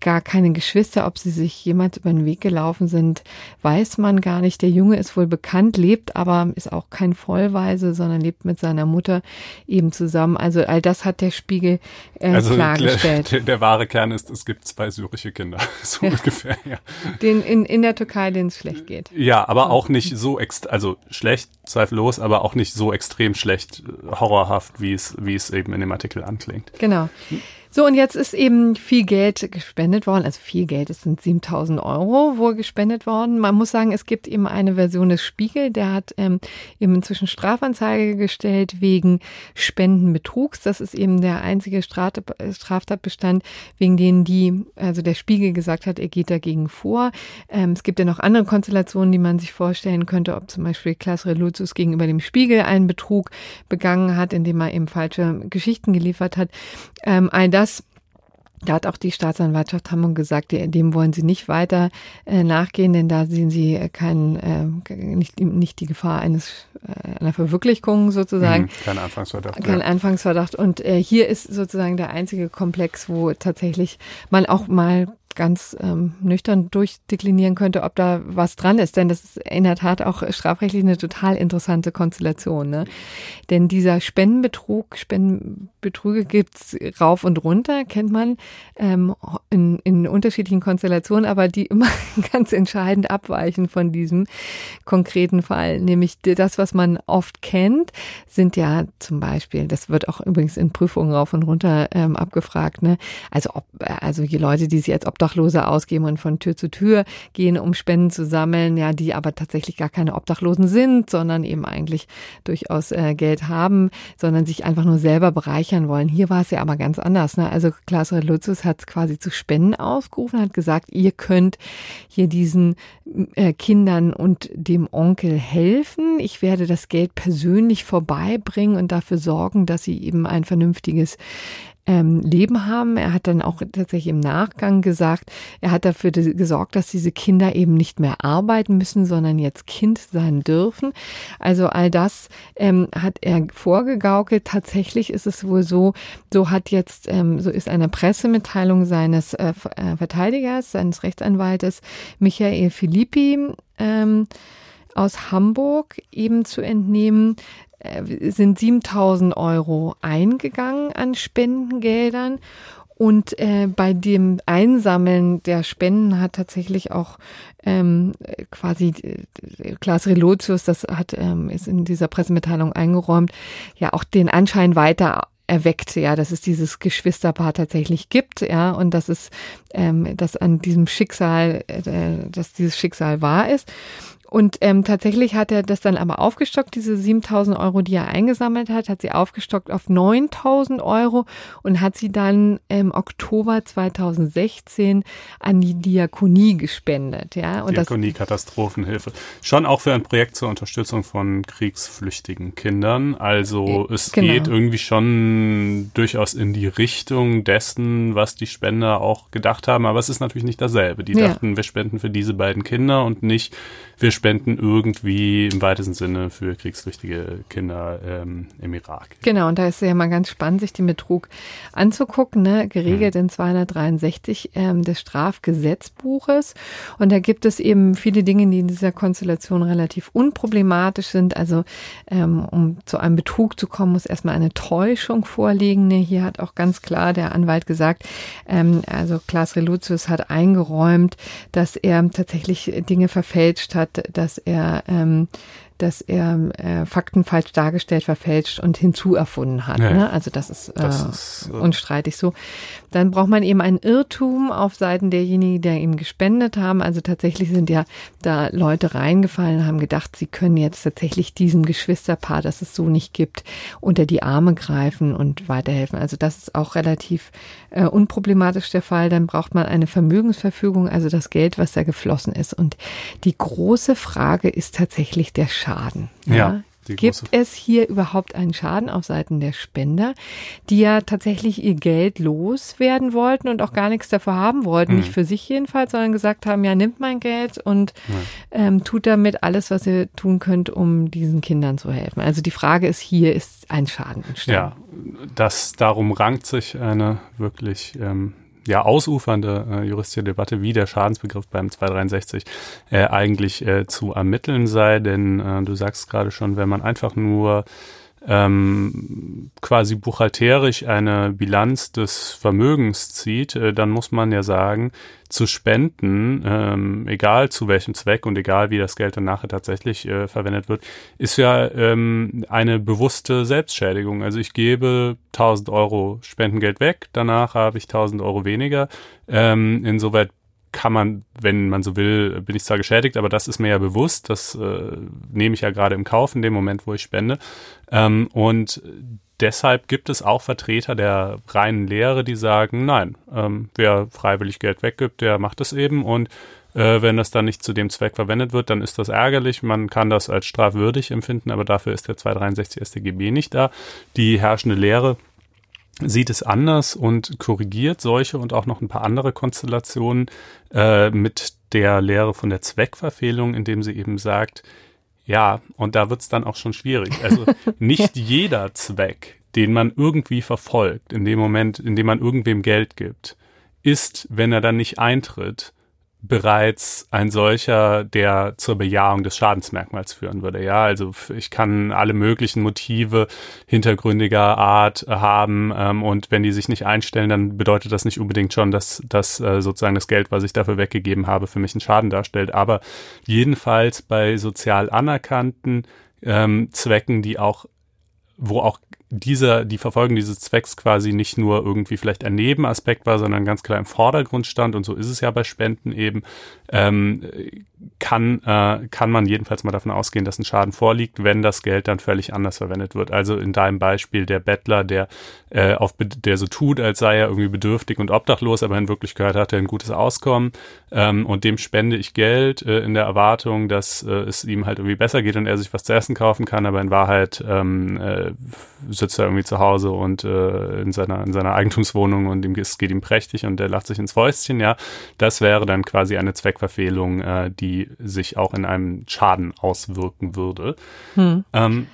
gar keine Geschwister, ob sie sich jemals über den Weg gelaufen sind, weiß man gar nicht. Der Junge ist wohl bekannt, lebt aber, ist auch kein Vollweise, sondern lebt mit seiner Mutter eben zusammen. Also all das hat der Spiegel äh, also klargestellt. Der, der, wahre Kern ist, es gibt zwei syrische Kinder, so ja. ungefähr. Ja. Den in, in der Türkei, denen es schlecht geht. Ja, aber auch nicht so, ext also schlecht, zweifellos, aber auch nicht so extrem schlecht, horrorhaft, wie es, wie es eben in dem Artikel anklingt. Genau. So, und jetzt ist eben viel Geld gespendet worden. Also viel Geld, es sind 7000 Euro wohl gespendet worden. Man muss sagen, es gibt eben eine Version des Spiegel, der hat ähm, eben inzwischen Strafanzeige gestellt wegen Spendenbetrugs. Das ist eben der einzige Straftatbestand, wegen denen die, also der Spiegel gesagt hat, er geht dagegen vor. Ähm, es gibt ja noch andere Konstellationen, die man sich vorstellen könnte, ob zum Beispiel Klaas Reluzius gegenüber dem Spiegel einen Betrug begangen hat, indem er eben falsche Geschichten geliefert hat. Ähm, all das da hat auch die Staatsanwaltschaft Hamburg gesagt, dem wollen sie nicht weiter äh, nachgehen, denn da sehen sie äh, keinen, äh, nicht, nicht die Gefahr eines einer Verwirklichung sozusagen. Mhm, kein Anfangsverdacht. Kein ja. Anfangsverdacht. Und hier ist sozusagen der einzige Komplex, wo tatsächlich man auch mal ganz ähm, nüchtern durchdeklinieren könnte, ob da was dran ist. Denn das ist in der Tat auch strafrechtlich eine total interessante Konstellation. Ne? Denn dieser Spendenbetrug, Spendenbetrüge gibt's rauf und runter, kennt man ähm, in, in unterschiedlichen Konstellationen, aber die immer ganz entscheidend abweichen von diesem konkreten Fall. Nämlich das, was man oft kennt, sind ja zum Beispiel, das wird auch übrigens in Prüfungen rauf und runter ähm, abgefragt, ne? Also ob, also die Leute, die sich als Obdachlose Obdachlose ausgeben und von Tür zu Tür gehen, um Spenden zu sammeln, ja, die aber tatsächlich gar keine Obdachlosen sind, sondern eben eigentlich durchaus äh, Geld haben, sondern sich einfach nur selber bereichern wollen. Hier war es ja aber ganz anders. Ne? Also Klaas Lutzes hat quasi zu Spenden aufgerufen, hat gesagt, ihr könnt hier diesen äh, Kindern und dem Onkel helfen. Ich werde das Geld persönlich vorbeibringen und dafür sorgen, dass sie eben ein vernünftiges ähm, Leben haben. Er hat dann auch tatsächlich im Nachgang gesagt, er hat dafür gesorgt, dass diese Kinder eben nicht mehr arbeiten müssen, sondern jetzt Kind sein dürfen. Also all das ähm, hat er vorgegaukelt. Tatsächlich ist es wohl so, so hat jetzt, ähm, so ist eine Pressemitteilung seines äh, äh Verteidigers, seines Rechtsanwaltes Michael Filippi, ähm, aus Hamburg eben zu entnehmen, äh, sind 7000 Euro eingegangen an Spendengeldern. Und äh, bei dem Einsammeln der Spenden hat tatsächlich auch ähm, quasi äh, Klaas Relotius, das hat ähm, ist in dieser Pressemitteilung eingeräumt, ja auch den Anschein weiter erweckt, ja, dass es dieses Geschwisterpaar tatsächlich gibt, ja, und dass es, ähm, dass an diesem Schicksal, äh, dass dieses Schicksal wahr ist. Und ähm, tatsächlich hat er das dann aber aufgestockt, diese 7000 Euro, die er eingesammelt hat, hat sie aufgestockt auf 9000 Euro und hat sie dann im Oktober 2016 an die Diakonie gespendet. Ja? Und Diakonie Katastrophenhilfe. Schon auch für ein Projekt zur Unterstützung von kriegsflüchtigen Kindern. Also es genau. geht irgendwie schon durchaus in die Richtung dessen, was die Spender auch gedacht haben. Aber es ist natürlich nicht dasselbe. Die ja. dachten, wir spenden für diese beiden Kinder und nicht wir spenden irgendwie im weitesten Sinne für kriegsflüchtige Kinder ähm, im Irak. Genau, und da ist ja mal ganz spannend, sich den Betrug anzugucken, ne? geregelt mhm. in 263 ähm, des Strafgesetzbuches. Und da gibt es eben viele Dinge, die in dieser Konstellation relativ unproblematisch sind. Also ähm, um zu einem Betrug zu kommen, muss erstmal eine Täuschung vorliegen. Ne? Hier hat auch ganz klar der Anwalt gesagt, ähm, also Klaas Reluzius hat eingeräumt, dass er tatsächlich Dinge verfälscht hat, dass er ähm, dass er äh, Fakten falsch dargestellt, verfälscht und hinzuerfunden hat. Ja, ne? Also das ist, äh, das ist äh, unstreitig so. Dann braucht man eben einen Irrtum auf Seiten derjenigen, die ihm gespendet haben. Also tatsächlich sind ja da Leute reingefallen, haben gedacht, sie können jetzt tatsächlich diesem Geschwisterpaar, das es so nicht gibt, unter die Arme greifen und weiterhelfen. Also das ist auch relativ äh, unproblematisch der Fall. Dann braucht man eine Vermögensverfügung, also das Geld, was da geflossen ist. Und die große Frage ist tatsächlich der Schaden. Ja. ja. Gibt es hier überhaupt einen Schaden auf Seiten der Spender, die ja tatsächlich ihr Geld loswerden wollten und auch gar nichts dafür haben wollten? Mhm. Nicht für sich jedenfalls, sondern gesagt haben, ja, nimmt mein Geld und ja. ähm, tut damit alles, was ihr tun könnt, um diesen Kindern zu helfen. Also die Frage ist hier, ist ein Schaden entstanden? Ja, das darum rankt sich eine wirklich ähm, ja ausufernde äh, juristische Debatte, wie der Schadensbegriff beim 263 äh, eigentlich äh, zu ermitteln sei. Denn äh, du sagst gerade schon, wenn man einfach nur ähm, quasi buchhalterisch eine Bilanz des Vermögens zieht, äh, dann muss man ja sagen, zu spenden, ähm, egal zu welchem Zweck und egal wie das Geld dann tatsächlich äh, verwendet wird, ist ja ähm, eine bewusste Selbstschädigung. Also ich gebe 1000 Euro Spendengeld weg, danach habe ich 1000 Euro weniger. Ähm, insoweit kann man, wenn man so will, bin ich zwar geschädigt, aber das ist mir ja bewusst, das äh, nehme ich ja gerade im Kauf in dem Moment, wo ich spende. Ähm, und deshalb gibt es auch Vertreter der reinen Lehre, die sagen, nein, ähm, wer freiwillig Geld weggibt, der macht es eben und äh, wenn das dann nicht zu dem Zweck verwendet wird, dann ist das ärgerlich. Man kann das als strafwürdig empfinden, aber dafür ist der 263 StGB nicht da. Die herrschende Lehre sieht es anders und korrigiert solche und auch noch ein paar andere Konstellationen äh, mit der Lehre von der Zweckverfehlung, indem sie eben sagt, ja, und da wird's dann auch schon schwierig. Also nicht jeder Zweck, den man irgendwie verfolgt, in dem Moment, in dem man irgendwem Geld gibt, ist, wenn er dann nicht eintritt, bereits ein solcher, der zur Bejahung des Schadensmerkmals führen würde. Ja, also ich kann alle möglichen Motive hintergründiger Art haben ähm, und wenn die sich nicht einstellen, dann bedeutet das nicht unbedingt schon, dass das äh, sozusagen das Geld, was ich dafür weggegeben habe, für mich einen Schaden darstellt. Aber jedenfalls bei sozial anerkannten ähm, Zwecken, die auch wo auch dieser, die Verfolgung dieses Zwecks quasi nicht nur irgendwie vielleicht ein Nebenaspekt war, sondern ganz klar im Vordergrund stand und so ist es ja bei Spenden eben, ähm, kann, äh, kann man jedenfalls mal davon ausgehen, dass ein Schaden vorliegt, wenn das Geld dann völlig anders verwendet wird. Also in deinem Beispiel der Bettler, der äh, auf der so tut, als sei er irgendwie bedürftig und obdachlos, aber in Wirklichkeit hat er ein gutes Auskommen ähm, und dem spende ich Geld äh, in der Erwartung, dass äh, es ihm halt irgendwie besser geht und er sich was zu essen kaufen kann, aber in Wahrheit ähm, äh, sitzt er irgendwie zu Hause und äh, in seiner in seiner Eigentumswohnung und ihm es geht ihm prächtig und er lacht sich ins Fäustchen, ja. Das wäre dann quasi eine Zweckverfehlung, äh, die sich auch in einem Schaden auswirken würde. Hm. Ähm,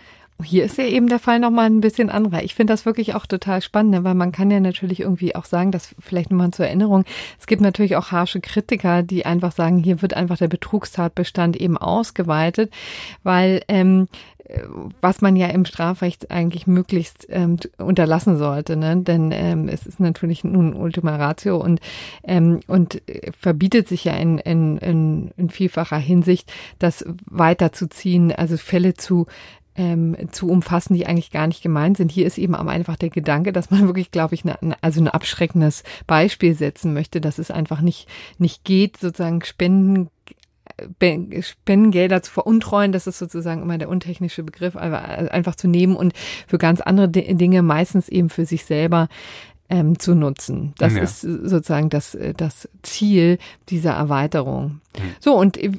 Hier ist ja eben der Fall nochmal ein bisschen anderer. Ich finde das wirklich auch total spannend, ne, weil man kann ja natürlich irgendwie auch sagen, dass vielleicht nochmal zur Erinnerung, es gibt natürlich auch harsche Kritiker, die einfach sagen, hier wird einfach der Betrugstatbestand eben ausgeweitet, weil ähm, was man ja im Strafrecht eigentlich möglichst ähm, unterlassen sollte, ne? denn ähm, es ist natürlich nun Ultima Ratio und ähm, und verbietet sich ja in, in, in, in vielfacher Hinsicht, das weiterzuziehen, also Fälle zu ähm, zu umfassen, die eigentlich gar nicht gemeint sind. Hier ist eben aber einfach der Gedanke, dass man wirklich, glaube ich, eine, also ein abschreckendes Beispiel setzen möchte, dass es einfach nicht, nicht geht, sozusagen Spenden Spendengelder zu veruntreuen, das ist sozusagen immer der untechnische Begriff, aber einfach zu nehmen und für ganz andere Dinge, meistens eben für sich selber ähm, zu nutzen. Das ja. ist sozusagen das, das Ziel dieser Erweiterung. Mhm. So, und äh,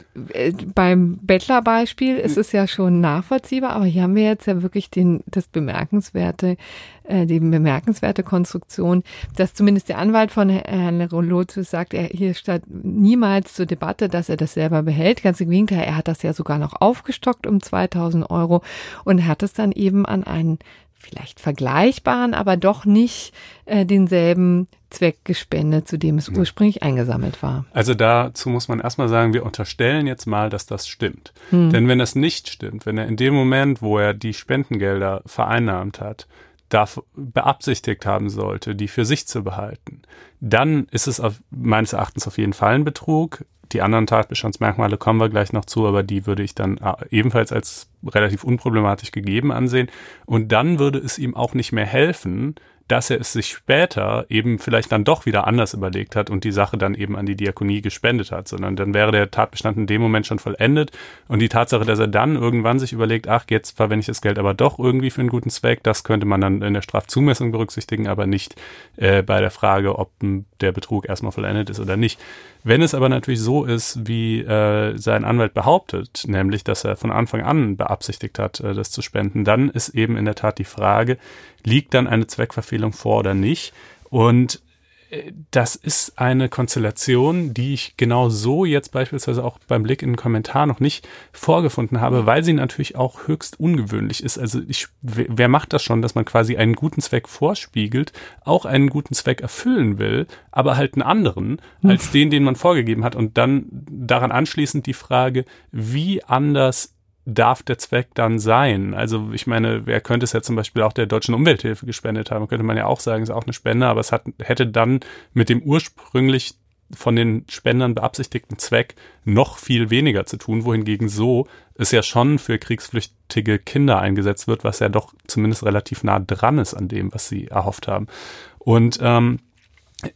beim Bettlerbeispiel ist es ja schon nachvollziehbar, aber hier haben wir jetzt ja wirklich den, das bemerkenswerte, äh, die bemerkenswerte Konstruktion, dass zumindest der Anwalt von Herrn Rolotus sagt, er hier statt niemals zur Debatte, dass er das selber behält. Ganz im Gegenteil, er hat das ja sogar noch aufgestockt um 2000 Euro und hat es dann eben an einen vielleicht vergleichbaren, aber doch nicht äh, denselben Zweck gespendet, zu dem es ursprünglich eingesammelt war. Also dazu muss man erstmal sagen, wir unterstellen jetzt mal, dass das stimmt. Hm. Denn wenn das nicht stimmt, wenn er in dem Moment, wo er die Spendengelder vereinnahmt hat, da beabsichtigt haben sollte, die für sich zu behalten, dann ist es auf, meines Erachtens auf jeden Fall ein Betrug. Die anderen Tatbestandsmerkmale kommen wir gleich noch zu, aber die würde ich dann äh, ebenfalls als relativ unproblematisch gegeben ansehen. Und dann würde es ihm auch nicht mehr helfen, dass er es sich später eben vielleicht dann doch wieder anders überlegt hat und die Sache dann eben an die Diakonie gespendet hat, sondern dann wäre der Tatbestand in dem Moment schon vollendet und die Tatsache, dass er dann irgendwann sich überlegt, ach, jetzt verwende ich das Geld aber doch irgendwie für einen guten Zweck, das könnte man dann in der Strafzumessung berücksichtigen, aber nicht äh, bei der Frage, ob der Betrug erstmal vollendet ist oder nicht. Wenn es aber natürlich so ist, wie äh, sein Anwalt behauptet, nämlich, dass er von Anfang an beabsichtigt hat, äh, das zu spenden, dann ist eben in der Tat die Frage, liegt dann eine Zweckverfehlung vor oder nicht? Und das ist eine Konstellation, die ich genau so jetzt beispielsweise auch beim Blick in den Kommentar noch nicht vorgefunden habe, weil sie natürlich auch höchst ungewöhnlich ist. Also ich, wer macht das schon, dass man quasi einen guten Zweck vorspiegelt, auch einen guten Zweck erfüllen will, aber halt einen anderen als den, den man vorgegeben hat? Und dann daran anschließend die Frage, wie anders darf der Zweck dann sein? Also ich meine, wer könnte es ja zum Beispiel auch der deutschen Umwelthilfe gespendet haben? Könnte man ja auch sagen, ist auch eine Spende, aber es hat, hätte dann mit dem ursprünglich von den Spendern beabsichtigten Zweck noch viel weniger zu tun, wohingegen so es ja schon für kriegsflüchtige Kinder eingesetzt wird, was ja doch zumindest relativ nah dran ist an dem, was sie erhofft haben. Und ähm,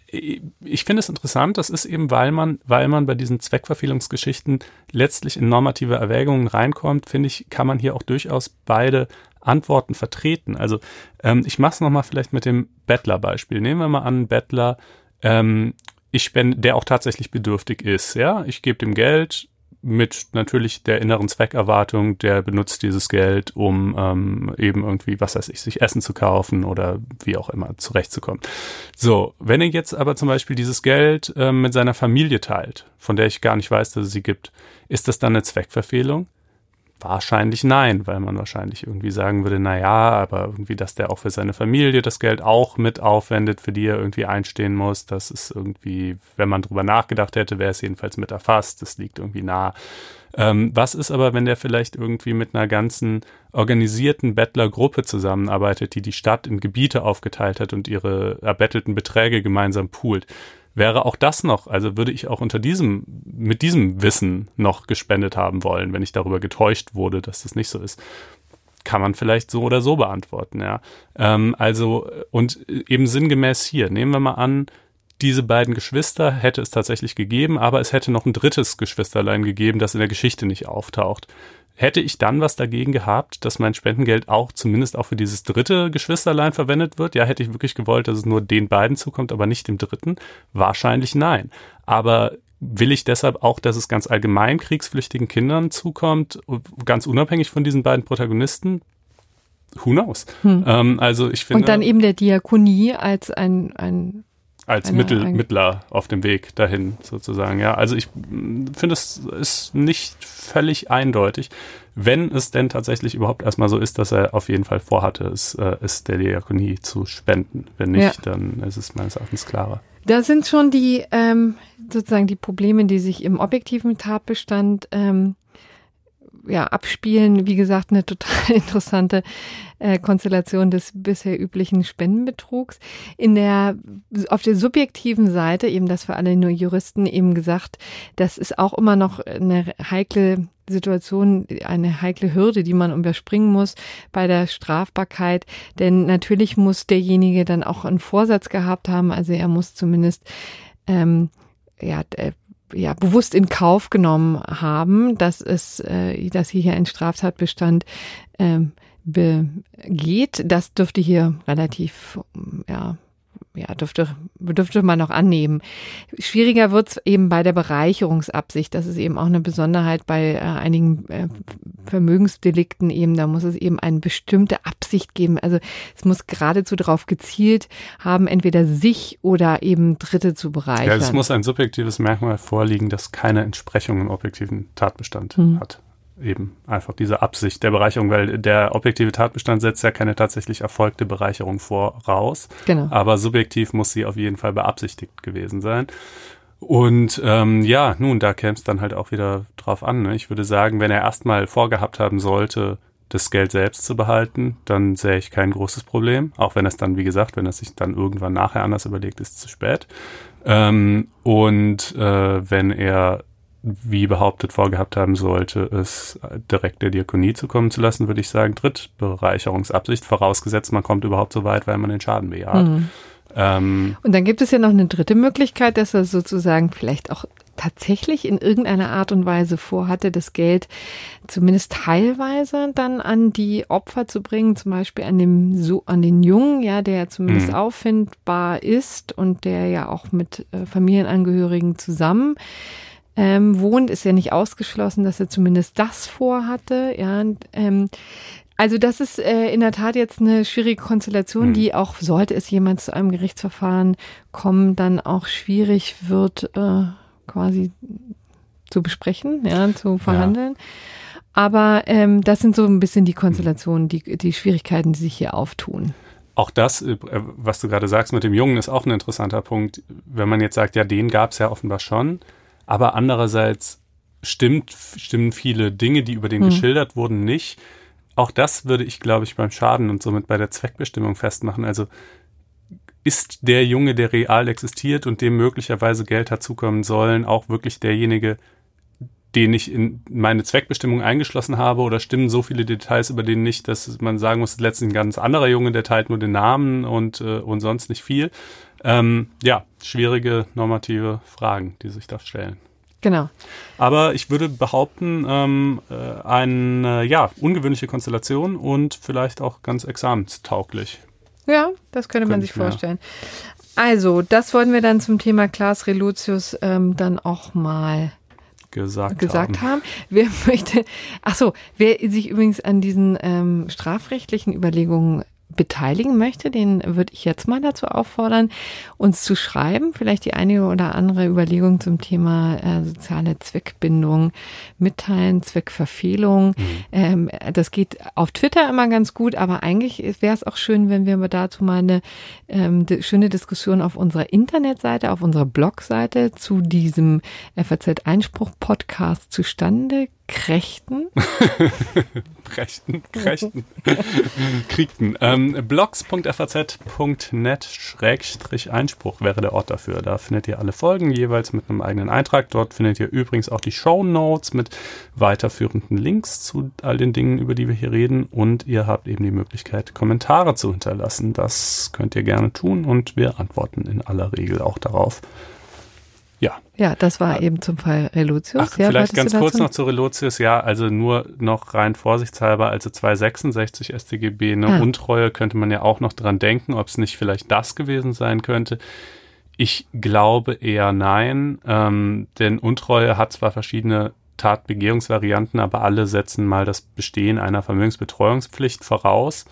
ich finde es interessant, das ist eben, weil man, weil man bei diesen Zweckverfehlungsgeschichten letztlich in normative Erwägungen reinkommt, finde ich, kann man hier auch durchaus beide Antworten vertreten. Also ähm, ich mache es nochmal vielleicht mit dem Bettler-Beispiel. Nehmen wir mal an, Bettler, ähm, ich spende, der auch tatsächlich bedürftig ist. Ja, ich gebe dem Geld, mit natürlich der inneren Zweckerwartung, der benutzt dieses Geld, um ähm, eben irgendwie, was weiß ich, sich Essen zu kaufen oder wie auch immer zurechtzukommen. So, wenn er jetzt aber zum Beispiel dieses Geld ähm, mit seiner Familie teilt, von der ich gar nicht weiß, dass es sie gibt, ist das dann eine Zweckverfehlung? Wahrscheinlich nein, weil man wahrscheinlich irgendwie sagen würde, na ja, aber irgendwie, dass der auch für seine Familie das Geld auch mit aufwendet, für die er irgendwie einstehen muss, das ist irgendwie, wenn man drüber nachgedacht hätte, wäre es jedenfalls mit erfasst, das liegt irgendwie nah. Ähm, was ist aber, wenn der vielleicht irgendwie mit einer ganzen organisierten Bettlergruppe zusammenarbeitet, die die Stadt in Gebiete aufgeteilt hat und ihre erbettelten Beträge gemeinsam poolt? Wäre auch das noch, also würde ich auch unter diesem, mit diesem Wissen noch gespendet haben wollen, wenn ich darüber getäuscht wurde, dass das nicht so ist. Kann man vielleicht so oder so beantworten, ja. Ähm, also, und eben sinngemäß hier, nehmen wir mal an, diese beiden Geschwister hätte es tatsächlich gegeben, aber es hätte noch ein drittes Geschwisterlein gegeben, das in der Geschichte nicht auftaucht hätte ich dann was dagegen gehabt, dass mein Spendengeld auch zumindest auch für dieses dritte Geschwisterlein verwendet wird? Ja, hätte ich wirklich gewollt, dass es nur den beiden zukommt, aber nicht dem dritten? Wahrscheinlich nein. Aber will ich deshalb auch, dass es ganz allgemein kriegsflüchtigen Kindern zukommt, ganz unabhängig von diesen beiden Protagonisten? Who knows? Hm. Ähm, also ich finde. Und dann eben der Diakonie als ein, ein als Mittel, Mittler auf dem Weg dahin sozusagen. Ja, also ich mm, finde, es ist nicht völlig eindeutig, wenn es denn tatsächlich überhaupt erstmal so ist, dass er auf jeden Fall vorhatte, es, äh, es der Diakonie zu spenden. Wenn nicht, ja. dann ist es meines Erachtens klarer. Da sind schon die ähm, sozusagen die Probleme, die sich im objektiven Tatbestand ähm, ja, abspielen. Wie gesagt, eine total interessante äh, Konstellation des bisher üblichen Spendenbetrugs. In der, auf der subjektiven Seite, eben das für alle nur Juristen eben gesagt, das ist auch immer noch eine heikle Situation, eine heikle Hürde, die man überspringen muss bei der Strafbarkeit. Denn natürlich muss derjenige dann auch einen Vorsatz gehabt haben. Also er muss zumindest ähm, ja, ja, bewusst in Kauf genommen haben, dass es, äh, dass hier ein Straftatbestand ähm, begeht. Das dürfte hier relativ, ja, ja, dürfte, dürfte man noch annehmen. Schwieriger wird es eben bei der Bereicherungsabsicht. Das ist eben auch eine Besonderheit bei äh, einigen äh, Vermögensdelikten eben. Da muss es eben eine bestimmte Absicht geben. Also es muss geradezu darauf gezielt haben, entweder sich oder eben Dritte zu bereichern. Ja, es muss ein subjektives Merkmal vorliegen, das keine Entsprechung im objektiven Tatbestand hm. hat eben einfach diese Absicht der Bereicherung, weil der objektive Tatbestand setzt ja keine tatsächlich erfolgte Bereicherung voraus. Genau. Aber subjektiv muss sie auf jeden Fall beabsichtigt gewesen sein. Und ähm, ja, nun, da käme es dann halt auch wieder drauf an. Ne? Ich würde sagen, wenn er erstmal vorgehabt haben sollte, das Geld selbst zu behalten, dann sehe ich kein großes Problem. Auch wenn es dann, wie gesagt, wenn er sich dann irgendwann nachher anders überlegt, ist es zu spät. Ähm, und äh, wenn er wie behauptet vorgehabt haben sollte, es direkt der Diakonie zukommen zu lassen, würde ich sagen, Drittbereicherungsabsicht, vorausgesetzt, man kommt überhaupt so weit, weil man den Schaden bejaht. Mhm. Ähm, und dann gibt es ja noch eine dritte Möglichkeit, dass er sozusagen vielleicht auch tatsächlich in irgendeiner Art und Weise vorhatte, das Geld zumindest teilweise dann an die Opfer zu bringen, zum Beispiel an dem so an den Jungen, ja, der zumindest mhm. auffindbar ist und der ja auch mit äh, Familienangehörigen zusammen ähm, wohnt, ist ja nicht ausgeschlossen, dass er zumindest das vorhatte. Ja, und, ähm, also das ist äh, in der Tat jetzt eine schwierige Konstellation, mhm. die auch, sollte es jemand zu einem Gerichtsverfahren kommen, dann auch schwierig wird, äh, quasi zu besprechen, ja, zu verhandeln. Ja. Aber ähm, das sind so ein bisschen die Konstellationen, die, die Schwierigkeiten, die sich hier auftun. Auch das, äh, was du gerade sagst mit dem Jungen, ist auch ein interessanter Punkt. Wenn man jetzt sagt, ja, den gab es ja offenbar schon, aber andererseits stimmt, stimmen viele Dinge, die über den hm. geschildert wurden, nicht. Auch das würde ich, glaube ich, beim Schaden und somit bei der Zweckbestimmung festmachen. Also ist der Junge, der real existiert und dem möglicherweise Geld hat zukommen sollen, auch wirklich derjenige, den ich in meine Zweckbestimmung eingeschlossen habe oder stimmen so viele Details über den nicht, dass man sagen muss, letztlich ein ganz anderer Junge, der teilt nur den Namen und, äh, und sonst nicht viel. Ähm, ja, schwierige normative Fragen, die sich da stellen. Genau. Aber ich würde behaupten, ähm, äh, eine ja, ungewöhnliche Konstellation und vielleicht auch ganz examenstauglich. Ja, das könnte man sich vorstellen. Also, das wollen wir dann zum Thema Klaas Reluzius ähm, dann auch mal gesagt, gesagt haben. haben. Wer möchte, ach so, wer sich übrigens an diesen ähm, strafrechtlichen Überlegungen beteiligen möchte, den würde ich jetzt mal dazu auffordern, uns zu schreiben, vielleicht die eine oder andere Überlegung zum Thema äh, soziale Zweckbindung mitteilen, Zweckverfehlung. Mhm. Ähm, das geht auf Twitter immer ganz gut, aber eigentlich wäre es auch schön, wenn wir dazu mal eine ähm, schöne Diskussion auf unserer Internetseite, auf unserer Blogseite zu diesem FAZ-Einspruch-Podcast zustande Krächten. Krächten, Krächten, Kriegten. Ähm, blogs.faz.net Schrägstrich Einspruch wäre der Ort dafür. Da findet ihr alle Folgen jeweils mit einem eigenen Eintrag. Dort findet ihr übrigens auch die Show Notes mit weiterführenden Links zu all den Dingen, über die wir hier reden. Und ihr habt eben die Möglichkeit, Kommentare zu hinterlassen. Das könnt ihr gerne tun und wir antworten in aller Regel auch darauf. Ja. Ja, das war eben zum Fall Relotius. Ach, ja, vielleicht ganz kurz noch zu Relotius. Ja, also nur noch rein vorsichtshalber, also 266 StGB, eine ah. Untreue könnte man ja auch noch dran denken, ob es nicht vielleicht das gewesen sein könnte. Ich glaube eher nein, ähm, denn Untreue hat zwar verschiedene Tatbegehungsvarianten, aber alle setzen mal das Bestehen einer Vermögensbetreuungspflicht voraus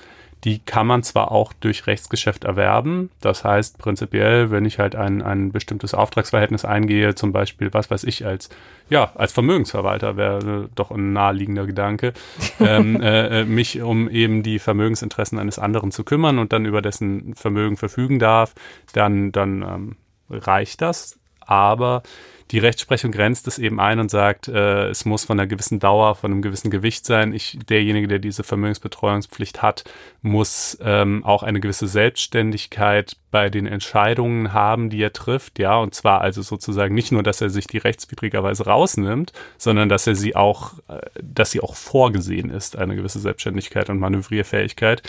die kann man zwar auch durch Rechtsgeschäft erwerben. Das heißt prinzipiell, wenn ich halt ein, ein bestimmtes Auftragsverhältnis eingehe, zum Beispiel, was weiß ich, als, ja, als Vermögensverwalter wäre doch ein naheliegender Gedanke, ähm, äh, äh, mich um eben die Vermögensinteressen eines anderen zu kümmern und dann über dessen Vermögen verfügen darf, dann, dann ähm, reicht das. Aber die Rechtsprechung grenzt es eben ein und sagt, äh, es muss von einer gewissen Dauer, von einem gewissen Gewicht sein. Ich, derjenige, der diese Vermögensbetreuungspflicht hat, muss ähm, auch eine gewisse Selbstständigkeit bei den Entscheidungen haben, die er trifft. Ja, und zwar also sozusagen nicht nur, dass er sich die rechtswidrigerweise rausnimmt, sondern dass er sie auch, äh, dass sie auch vorgesehen ist, eine gewisse Selbstständigkeit und Manövrierfähigkeit.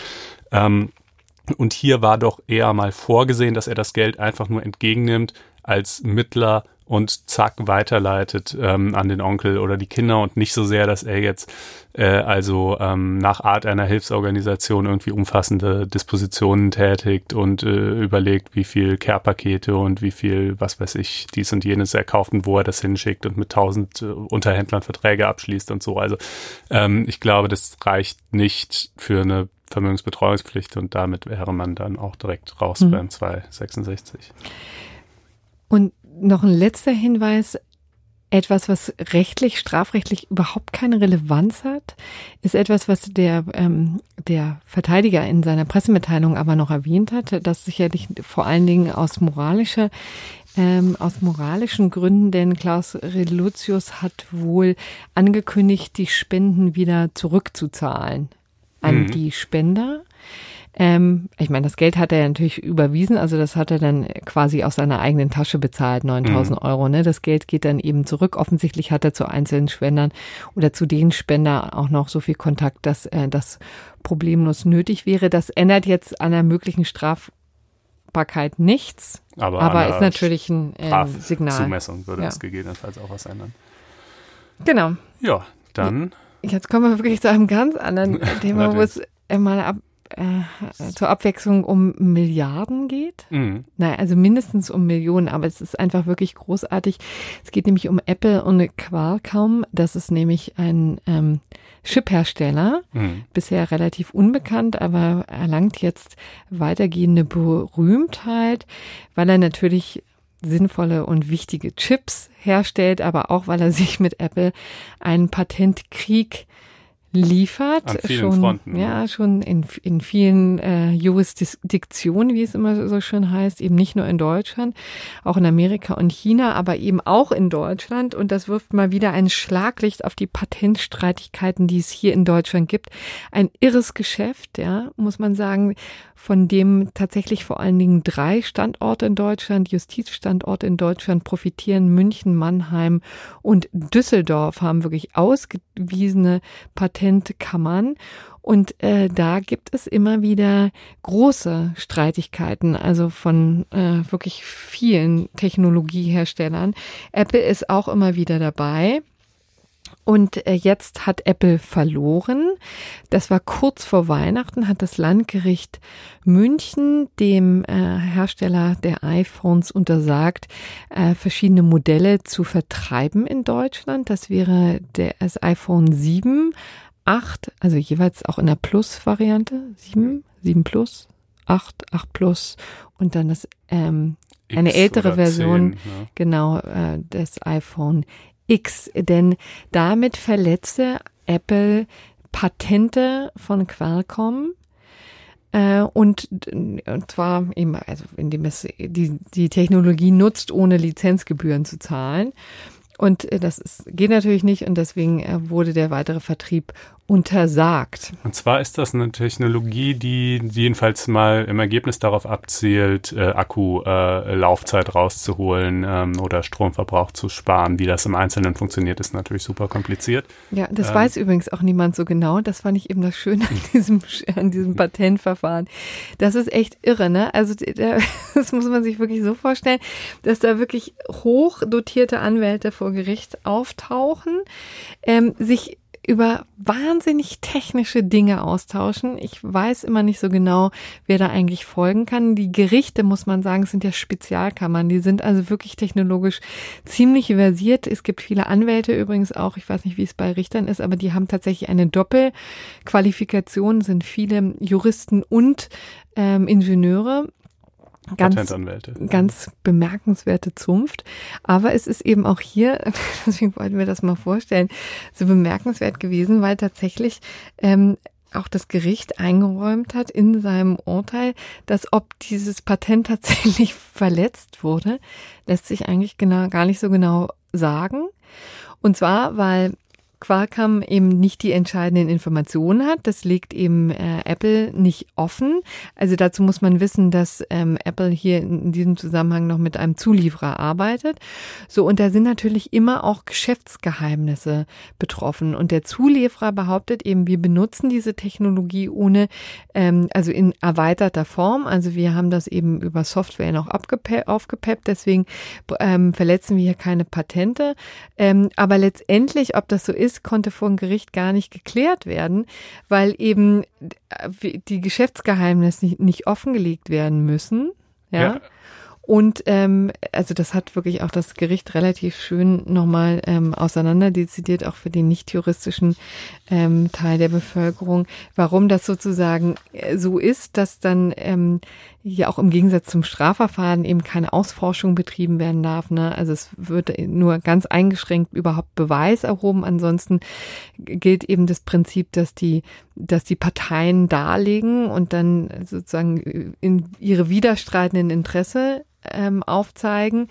Ähm, und hier war doch eher mal vorgesehen, dass er das Geld einfach nur entgegennimmt als Mittler und zack weiterleitet ähm, an den Onkel oder die Kinder und nicht so sehr, dass er jetzt äh, also ähm, nach Art einer Hilfsorganisation irgendwie umfassende Dispositionen tätigt und äh, überlegt, wie viel Care-Pakete und wie viel, was weiß ich, dies und jenes er kauft und wo er das hinschickt und mit tausend äh, Unterhändlern Verträge abschließt und so. Also ähm, ich glaube, das reicht nicht für eine Vermögensbetreuungspflicht und damit wäre man dann auch direkt raus mhm. beim 266. Und noch ein letzter Hinweis. Etwas, was rechtlich, strafrechtlich überhaupt keine Relevanz hat, ist etwas, was der, ähm, der Verteidiger in seiner Pressemitteilung aber noch erwähnt hat, das sicherlich vor allen Dingen aus moralischer ähm, aus moralischen Gründen, denn Klaus Reluzius hat wohl angekündigt, die Spenden wieder zurückzuzahlen an mhm. die Spender. Ähm, ich meine, das Geld hat er natürlich überwiesen, also das hat er dann quasi aus seiner eigenen Tasche bezahlt, 9000 mhm. Euro. Ne? Das Geld geht dann eben zurück. Offensichtlich hat er zu einzelnen Spendern oder zu den Spender auch noch so viel Kontakt, dass äh, das problemlos nötig wäre. Das ändert jetzt an der möglichen Strafbarkeit nichts, aber, aber ist natürlich ein äh, Signal. Zumessung würde ja. das gegebenenfalls auch was ändern. Genau. Ja, dann. Jetzt kommen wir wirklich zu einem ganz anderen Thema, wo es mal ab, äh, zur Abwechslung um Milliarden geht. Mhm. Naja, also mindestens um Millionen, aber es ist einfach wirklich großartig. Es geht nämlich um Apple und Qualcomm. Das ist nämlich ein ähm, Chip-Hersteller, mhm. bisher relativ unbekannt, aber erlangt jetzt weitergehende Berühmtheit, weil er natürlich sinnvolle und wichtige Chips herstellt, aber auch weil er sich mit Apple einen Patentkrieg liefert. An vielen schon, Fronten. Ja, schon in, in vielen äh, Jurisdiktionen, wie es immer so schön heißt, eben nicht nur in Deutschland, auch in Amerika und China, aber eben auch in Deutschland. Und das wirft mal wieder ein Schlaglicht auf die Patentstreitigkeiten, die es hier in Deutschland gibt. Ein irres Geschäft, ja, muss man sagen, von dem tatsächlich vor allen Dingen drei Standorte in Deutschland, Justizstandorte in Deutschland profitieren. München, Mannheim und Düsseldorf haben wirklich ausgewiesene Patentkammern. Und äh, da gibt es immer wieder große Streitigkeiten, also von äh, wirklich vielen Technologieherstellern. Apple ist auch immer wieder dabei. Und äh, jetzt hat Apple verloren. Das war kurz vor Weihnachten, hat das Landgericht München dem äh, Hersteller der iPhones untersagt, äh, verschiedene Modelle zu vertreiben in Deutschland. Das wäre das iPhone 7, 8, also jeweils auch in der Plus-Variante. 7, 7 Plus, 8, 8 Plus und dann das ähm, eine ältere Version, 10, ja. genau, äh, des iPhone X, denn damit verletze Apple Patente von Qualcomm. Äh, und, und zwar eben, also indem es die, die Technologie nutzt, ohne Lizenzgebühren zu zahlen. Und äh, das ist, geht natürlich nicht und deswegen äh, wurde der weitere Vertrieb untersagt. Und zwar ist das eine Technologie, die jedenfalls mal im Ergebnis darauf abzielt, äh, Akkulaufzeit äh, rauszuholen ähm, oder Stromverbrauch zu sparen. Wie das im Einzelnen funktioniert, ist natürlich super kompliziert. Ja, das ähm, weiß übrigens auch niemand so genau. Das fand ich eben das Schöne an diesem, an diesem Patentverfahren. Das ist echt irre, ne? Also das muss man sich wirklich so vorstellen, dass da wirklich hoch dotierte Anwälte vor Gericht auftauchen, ähm, sich über wahnsinnig technische Dinge austauschen. Ich weiß immer nicht so genau, wer da eigentlich folgen kann. Die Gerichte, muss man sagen, sind ja Spezialkammern. Die sind also wirklich technologisch ziemlich versiert. Es gibt viele Anwälte übrigens auch. Ich weiß nicht, wie es bei Richtern ist, aber die haben tatsächlich eine Doppelqualifikation, sind viele Juristen und ähm, Ingenieure ganz, Patentanwälte. ganz bemerkenswerte Zunft. Aber es ist eben auch hier, deswegen wollten wir das mal vorstellen, so bemerkenswert gewesen, weil tatsächlich ähm, auch das Gericht eingeräumt hat in seinem Urteil, dass ob dieses Patent tatsächlich verletzt wurde, lässt sich eigentlich genau, gar nicht so genau sagen. Und zwar, weil Qualcomm eben nicht die entscheidenden Informationen hat. Das legt eben äh, Apple nicht offen. Also dazu muss man wissen, dass ähm, Apple hier in diesem Zusammenhang noch mit einem Zulieferer arbeitet. So, und da sind natürlich immer auch Geschäftsgeheimnisse betroffen. Und der Zulieferer behauptet eben, wir benutzen diese Technologie ohne, ähm, also in erweiterter Form. Also wir haben das eben über Software noch aufgepeppt, deswegen ähm, verletzen wir hier keine Patente. Ähm, aber letztendlich, ob das so ist, ist, konnte vor dem Gericht gar nicht geklärt werden, weil eben äh, die Geschäftsgeheimnisse nicht, nicht offengelegt werden müssen. ja. ja. Und ähm, also das hat wirklich auch das Gericht relativ schön nochmal ähm, auseinanderdezidiert, auch für den nicht juristischen ähm, Teil der Bevölkerung, warum das sozusagen äh, so ist, dass dann ähm, hier auch im Gegensatz zum Strafverfahren eben keine Ausforschung betrieben werden darf. Ne? Also es wird nur ganz eingeschränkt überhaupt Beweis erhoben. Ansonsten gilt eben das Prinzip, dass die, dass die Parteien darlegen und dann sozusagen in ihre widerstreitenden Interesse ähm, aufzeigen.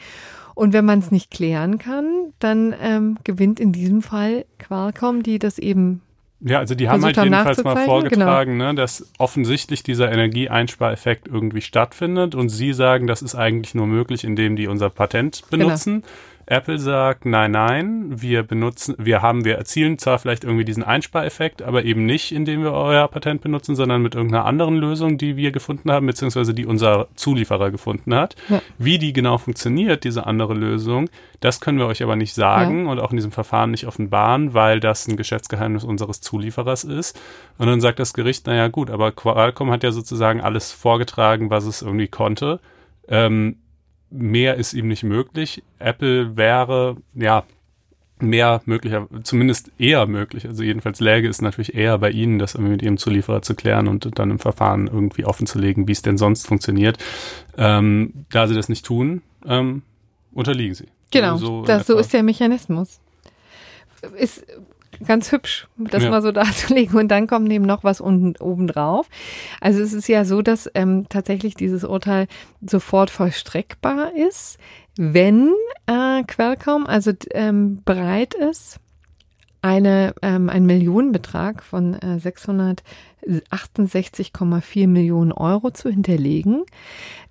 Und wenn man es nicht klären kann, dann ähm, gewinnt in diesem Fall Qualcomm, die das eben ja, also die haben halt jedenfalls mal vorgetragen, genau. ne, dass offensichtlich dieser Energieeinspareffekt irgendwie stattfindet und sie sagen, das ist eigentlich nur möglich, indem die unser Patent genau. benutzen. Genau. Apple sagt, nein, nein, wir benutzen, wir haben, wir erzielen zwar vielleicht irgendwie diesen Einspareffekt, aber eben nicht, indem wir euer Patent benutzen, sondern mit irgendeiner anderen Lösung, die wir gefunden haben, beziehungsweise die unser Zulieferer gefunden hat. Ja. Wie die genau funktioniert, diese andere Lösung, das können wir euch aber nicht sagen ja. und auch in diesem Verfahren nicht offenbaren, weil das ein Geschäftsgeheimnis unseres Zulieferers ist. Und dann sagt das Gericht, naja gut, aber Qualcomm hat ja sozusagen alles vorgetragen, was es irgendwie konnte. Ähm, mehr ist ihm nicht möglich. Apple wäre, ja, mehr möglicher, zumindest eher möglich. Also jedenfalls läge es natürlich eher bei Ihnen, das mit Ihrem Zulieferer zu klären und dann im Verfahren irgendwie offenzulegen, wie es denn sonst funktioniert. Ähm, da Sie das nicht tun, ähm, unterliegen Sie. Genau, so, das, so ist der Mechanismus. Ist ganz hübsch, das ja. mal so darzulegen. Und dann kommt eben noch was unten oben drauf. Also es ist ja so, dass ähm, tatsächlich dieses Urteil sofort vollstreckbar ist, wenn äh, Qualcomm also ähm, bereit ist, eine, ähm, einen Millionenbetrag von äh, 668,4 Millionen Euro zu hinterlegen,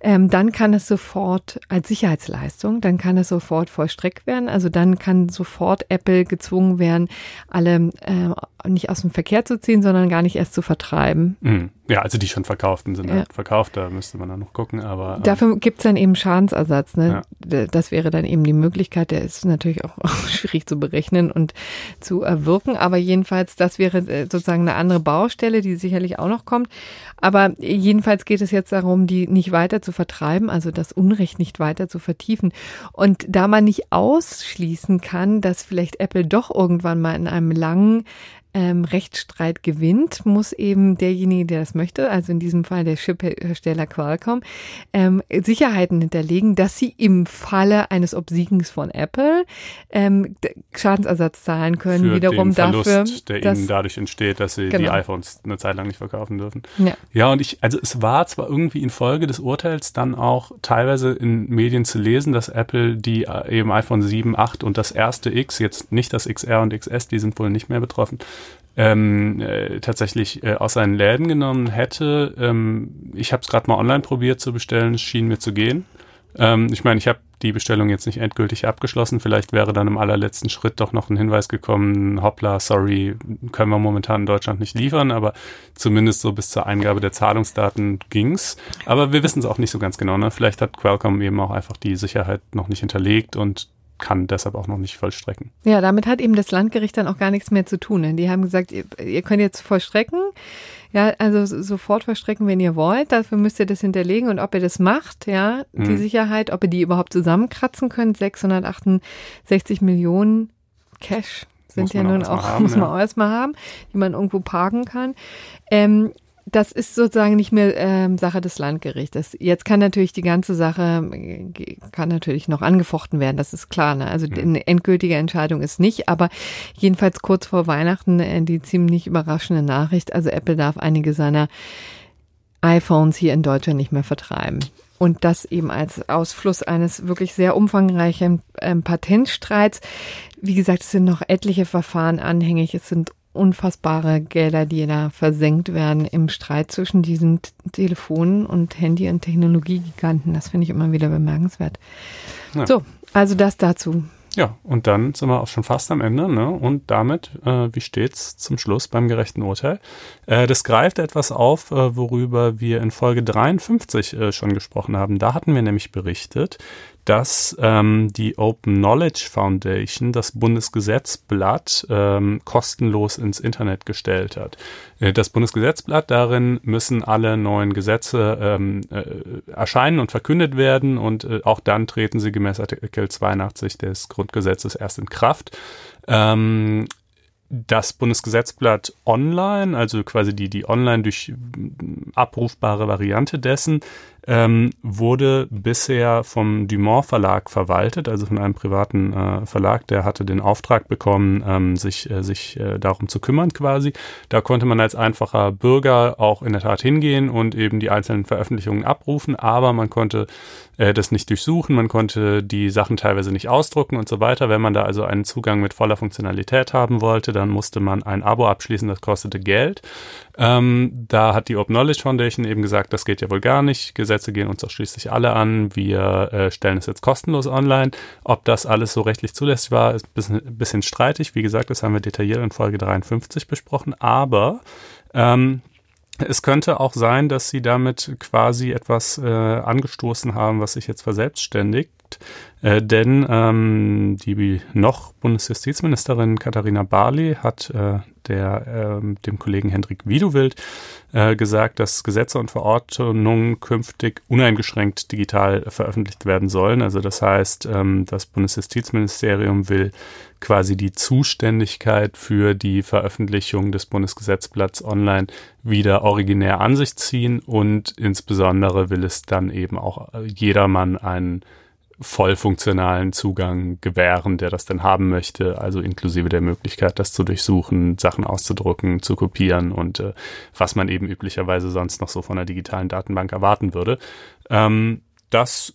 ähm, dann kann es sofort als Sicherheitsleistung, dann kann es sofort vollstreckt werden. Also dann kann sofort Apple gezwungen werden, alle äh, nicht aus dem Verkehr zu ziehen, sondern gar nicht erst zu vertreiben. Mhm. Ja, also die schon verkauften sind ja. halt verkauft, da müsste man dann noch gucken. Aber ähm, dafür gibt's dann eben Schadensersatz. Ne? Ja. Das wäre dann eben die Möglichkeit. Der ist natürlich auch, auch schwierig zu berechnen und zu erwirken. Aber jedenfalls, das wäre äh, sozusagen eine andere Baustelle, die sicherlich auch noch kommt. Aber jedenfalls geht es jetzt darum, die nicht weiter zu vertreiben, also das Unrecht nicht weiter zu vertiefen. Und da man nicht ausschließen kann, dass vielleicht Apple doch irgendwann mal in einem langen ähm, Rechtsstreit gewinnt, muss eben derjenige, der das möchte, also in diesem Fall der Chiphersteller Qualcomm, ähm, Sicherheiten hinterlegen, dass sie im Falle eines Obsiegens von Apple ähm, Schadensersatz zahlen können, Für wiederum den Verlust, dafür, der dass, ihnen dadurch entsteht, dass sie genau. die iPhones eine Zeit lang nicht verkaufen dürfen. Ja. ja, und ich, also es war zwar irgendwie in Folge des Urteils dann auch teilweise in Medien zu lesen, dass Apple die äh, eben iPhone 7, 8 und das erste X, jetzt nicht das XR und XS, die sind wohl nicht mehr betroffen, ähm, äh, tatsächlich äh, aus seinen Läden genommen hätte. Ähm, ich habe es gerade mal online probiert zu bestellen, es schien mir zu gehen. Ähm, ich meine, ich habe die Bestellung jetzt nicht endgültig abgeschlossen. Vielleicht wäre dann im allerletzten Schritt doch noch ein Hinweis gekommen, hoppla, sorry, können wir momentan in Deutschland nicht liefern, aber zumindest so bis zur Eingabe der Zahlungsdaten ging's. Aber wir wissen es auch nicht so ganz genau. Ne? Vielleicht hat Qualcomm eben auch einfach die Sicherheit noch nicht hinterlegt und kann deshalb auch noch nicht vollstrecken. Ja, damit hat eben das Landgericht dann auch gar nichts mehr zu tun. Die haben gesagt, ihr, ihr könnt jetzt vollstrecken. Ja, also sofort vollstrecken, wenn ihr wollt. Dafür müsst ihr das hinterlegen und ob ihr das macht, ja, die mhm. Sicherheit, ob ihr die überhaupt zusammenkratzen könnt. 668 Millionen Cash sind ja nun auch, haben, muss man ja. auch erstmal haben, die man irgendwo parken kann. Ähm, das ist sozusagen nicht mehr ähm, Sache des Landgerichtes. Jetzt kann natürlich die ganze Sache, äh, kann natürlich noch angefochten werden, das ist klar. Ne? Also eine endgültige Entscheidung ist nicht, aber jedenfalls kurz vor Weihnachten äh, die ziemlich überraschende Nachricht. Also Apple darf einige seiner iPhones hier in Deutschland nicht mehr vertreiben. Und das eben als Ausfluss eines wirklich sehr umfangreichen ähm, Patentstreits. Wie gesagt, es sind noch etliche Verfahren anhängig. Es sind unfassbare Gelder, die da versenkt werden im Streit zwischen diesen Telefonen und Handy- und Technologiegiganten. Das finde ich immer wieder bemerkenswert. Ja. So, also das dazu. Ja, und dann sind wir auch schon fast am Ende, ne? Und damit, äh, wie steht's zum Schluss beim gerechten Urteil? Äh, das greift etwas auf, äh, worüber wir in Folge 53 äh, schon gesprochen haben. Da hatten wir nämlich berichtet, dass ähm, die Open Knowledge Foundation das Bundesgesetzblatt ähm, kostenlos ins Internet gestellt hat. Äh, das Bundesgesetzblatt, darin müssen alle neuen Gesetze ähm, äh, erscheinen und verkündet werden und äh, auch dann treten sie gemäß Artikel 82 des Grundgesetzes erst in Kraft. Ähm, das Bundesgesetzblatt online, also quasi die, die online durch abrufbare Variante dessen, ähm, wurde bisher vom Dumont Verlag verwaltet, also von einem privaten äh, Verlag, der hatte den Auftrag bekommen, ähm, sich, äh, sich äh, darum zu kümmern quasi. Da konnte man als einfacher Bürger auch in der Tat hingehen und eben die einzelnen Veröffentlichungen abrufen, aber man konnte äh, das nicht durchsuchen, man konnte die Sachen teilweise nicht ausdrucken und so weiter. Wenn man da also einen Zugang mit voller Funktionalität haben wollte, dann musste man ein Abo abschließen, das kostete Geld. Ähm, da hat die Open Knowledge Foundation eben gesagt, das geht ja wohl gar nicht. Gesetze gehen uns doch schließlich alle an. Wir äh, stellen es jetzt kostenlos online. Ob das alles so rechtlich zulässig war, ist ein bisschen, bisschen streitig. Wie gesagt, das haben wir detailliert in Folge 53 besprochen. Aber ähm, es könnte auch sein, dass sie damit quasi etwas äh, angestoßen haben, was sich jetzt verselbstständigt. Äh, denn ähm, die noch Bundesjustizministerin Katharina Barley hat äh, der, äh, dem Kollegen Hendrik Wiedewild äh, gesagt, dass Gesetze und Verordnungen künftig uneingeschränkt digital veröffentlicht werden sollen. Also das heißt, ähm, das Bundesjustizministerium will quasi die Zuständigkeit für die Veröffentlichung des Bundesgesetzblatts online wieder originär an sich ziehen und insbesondere will es dann eben auch jedermann einen voll funktionalen Zugang gewähren, der das dann haben möchte, also inklusive der Möglichkeit, das zu durchsuchen, Sachen auszudrucken, zu kopieren und äh, was man eben üblicherweise sonst noch so von einer digitalen Datenbank erwarten würde. Ähm, das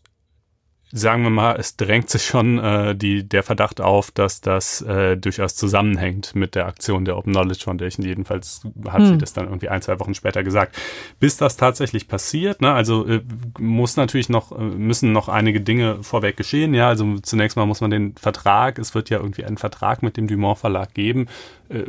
sagen wir mal, es drängt sich schon äh, die, der Verdacht auf, dass das äh, durchaus zusammenhängt mit der Aktion der Open Knowledge Foundation. Jedenfalls hat hm. sie das dann irgendwie ein, zwei Wochen später gesagt. Bis das tatsächlich passiert, ne, also äh, muss natürlich noch, äh, müssen noch einige Dinge vorweg geschehen. Ja, also zunächst mal muss man den Vertrag, es wird ja irgendwie einen Vertrag mit dem Dumont Verlag geben. Äh,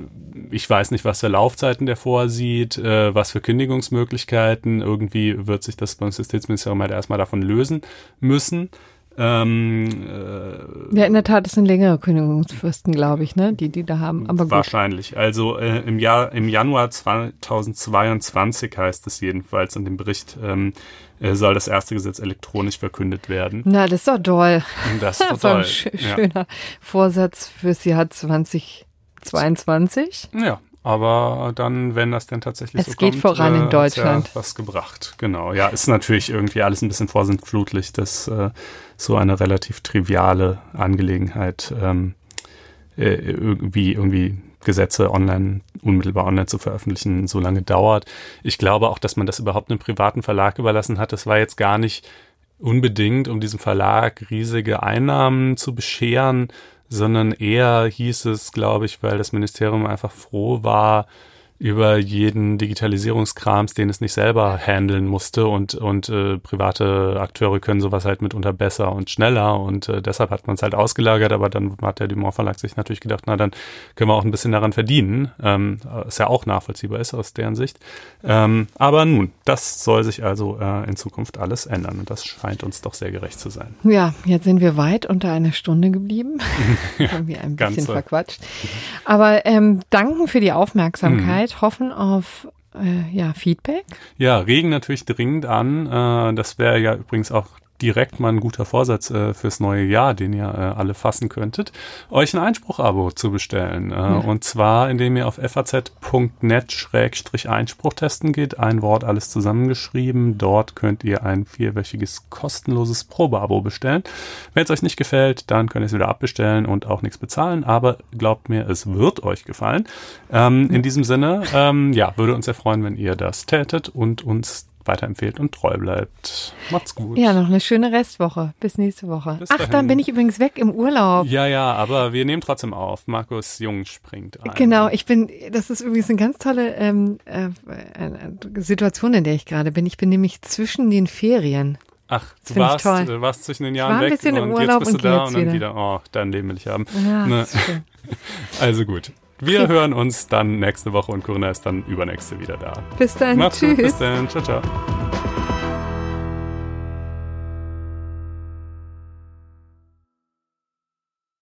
ich weiß nicht, was für Laufzeiten der vorsieht, äh, was für Kündigungsmöglichkeiten. Irgendwie wird sich das Bundesjustizministerium halt erstmal davon lösen müssen. Ähm, äh, ja, in der Tat, es sind längere Kündigungsfristen, glaube ich, ne, die die da haben. Aber wahrscheinlich. Gut. Also äh, im Jahr im Januar 2022 heißt es jedenfalls in dem Bericht. Ähm, äh, soll das erste Gesetz elektronisch verkündet werden. Na, das ist doch toll. Das ist doch toll. ein sch ja. schöner Vorsatz fürs Jahr 2022. Ja, aber dann, wenn das denn tatsächlich es so kommt, es geht voran äh, in Deutschland. Ja was gebracht. Genau. Ja, ist natürlich irgendwie alles ein bisschen vorsintflutlich, dass äh, so eine relativ triviale Angelegenheit ähm, äh, irgendwie, irgendwie Gesetze online, unmittelbar online zu veröffentlichen, so lange dauert. Ich glaube auch, dass man das überhaupt einem privaten Verlag überlassen hat. Das war jetzt gar nicht unbedingt, um diesem Verlag riesige Einnahmen zu bescheren, sondern eher hieß es, glaube ich, weil das Ministerium einfach froh war, über jeden Digitalisierungskrams, den es nicht selber handeln musste und und äh, private Akteure können sowas halt mitunter besser und schneller und äh, deshalb hat man es halt ausgelagert, aber dann hat der Dumont Verlag sich natürlich gedacht, na dann können wir auch ein bisschen daran verdienen, ähm, ist ja auch nachvollziehbar ist aus deren Sicht. Ähm, aber nun, das soll sich also äh, in Zukunft alles ändern und das scheint uns doch sehr gerecht zu sein. Ja, jetzt sind wir weit unter einer Stunde geblieben, irgendwie ein bisschen verquatscht. Aber ähm, danken für die Aufmerksamkeit. Zeit, hoffen auf äh, ja, Feedback. Ja, regen natürlich dringend an. Äh, das wäre ja übrigens auch direkt mal ein guter Vorsatz äh, fürs neue Jahr, den ihr äh, alle fassen könntet, euch ein Einspruch-Abo zu bestellen. Äh, mhm. Und zwar, indem ihr auf faz.net-einspruch testen geht. Ein Wort, alles zusammengeschrieben. Dort könnt ihr ein vierwöchiges kostenloses Probeabo bestellen. Wenn es euch nicht gefällt, dann könnt ihr es wieder abbestellen und auch nichts bezahlen. Aber glaubt mir, es wird euch gefallen. Ähm, in diesem Sinne, ähm, ja, würde uns sehr freuen, wenn ihr das tätet und uns weiterempfehlt und treu bleibt. Macht's gut. Ja, noch eine schöne Restwoche. Bis nächste Woche. Bis Ach, dann bin ich übrigens weg im Urlaub. Ja, ja, aber wir nehmen trotzdem auf. Markus Jung springt ein. Genau, ich bin, das ist übrigens eine ganz tolle ähm, äh, Situation, in der ich gerade bin. Ich bin nämlich zwischen den Ferien. Ach, du warst, du warst zwischen den Jahren weg und jetzt bist du da und dann wieder, oh, dein Leben will ich haben. Ja, ne? also gut. Wir hören uns dann nächste Woche und Corinna ist dann übernächste wieder da. Bis dann. Macht's tschüss. Gut, bis dann. Ciao, ciao.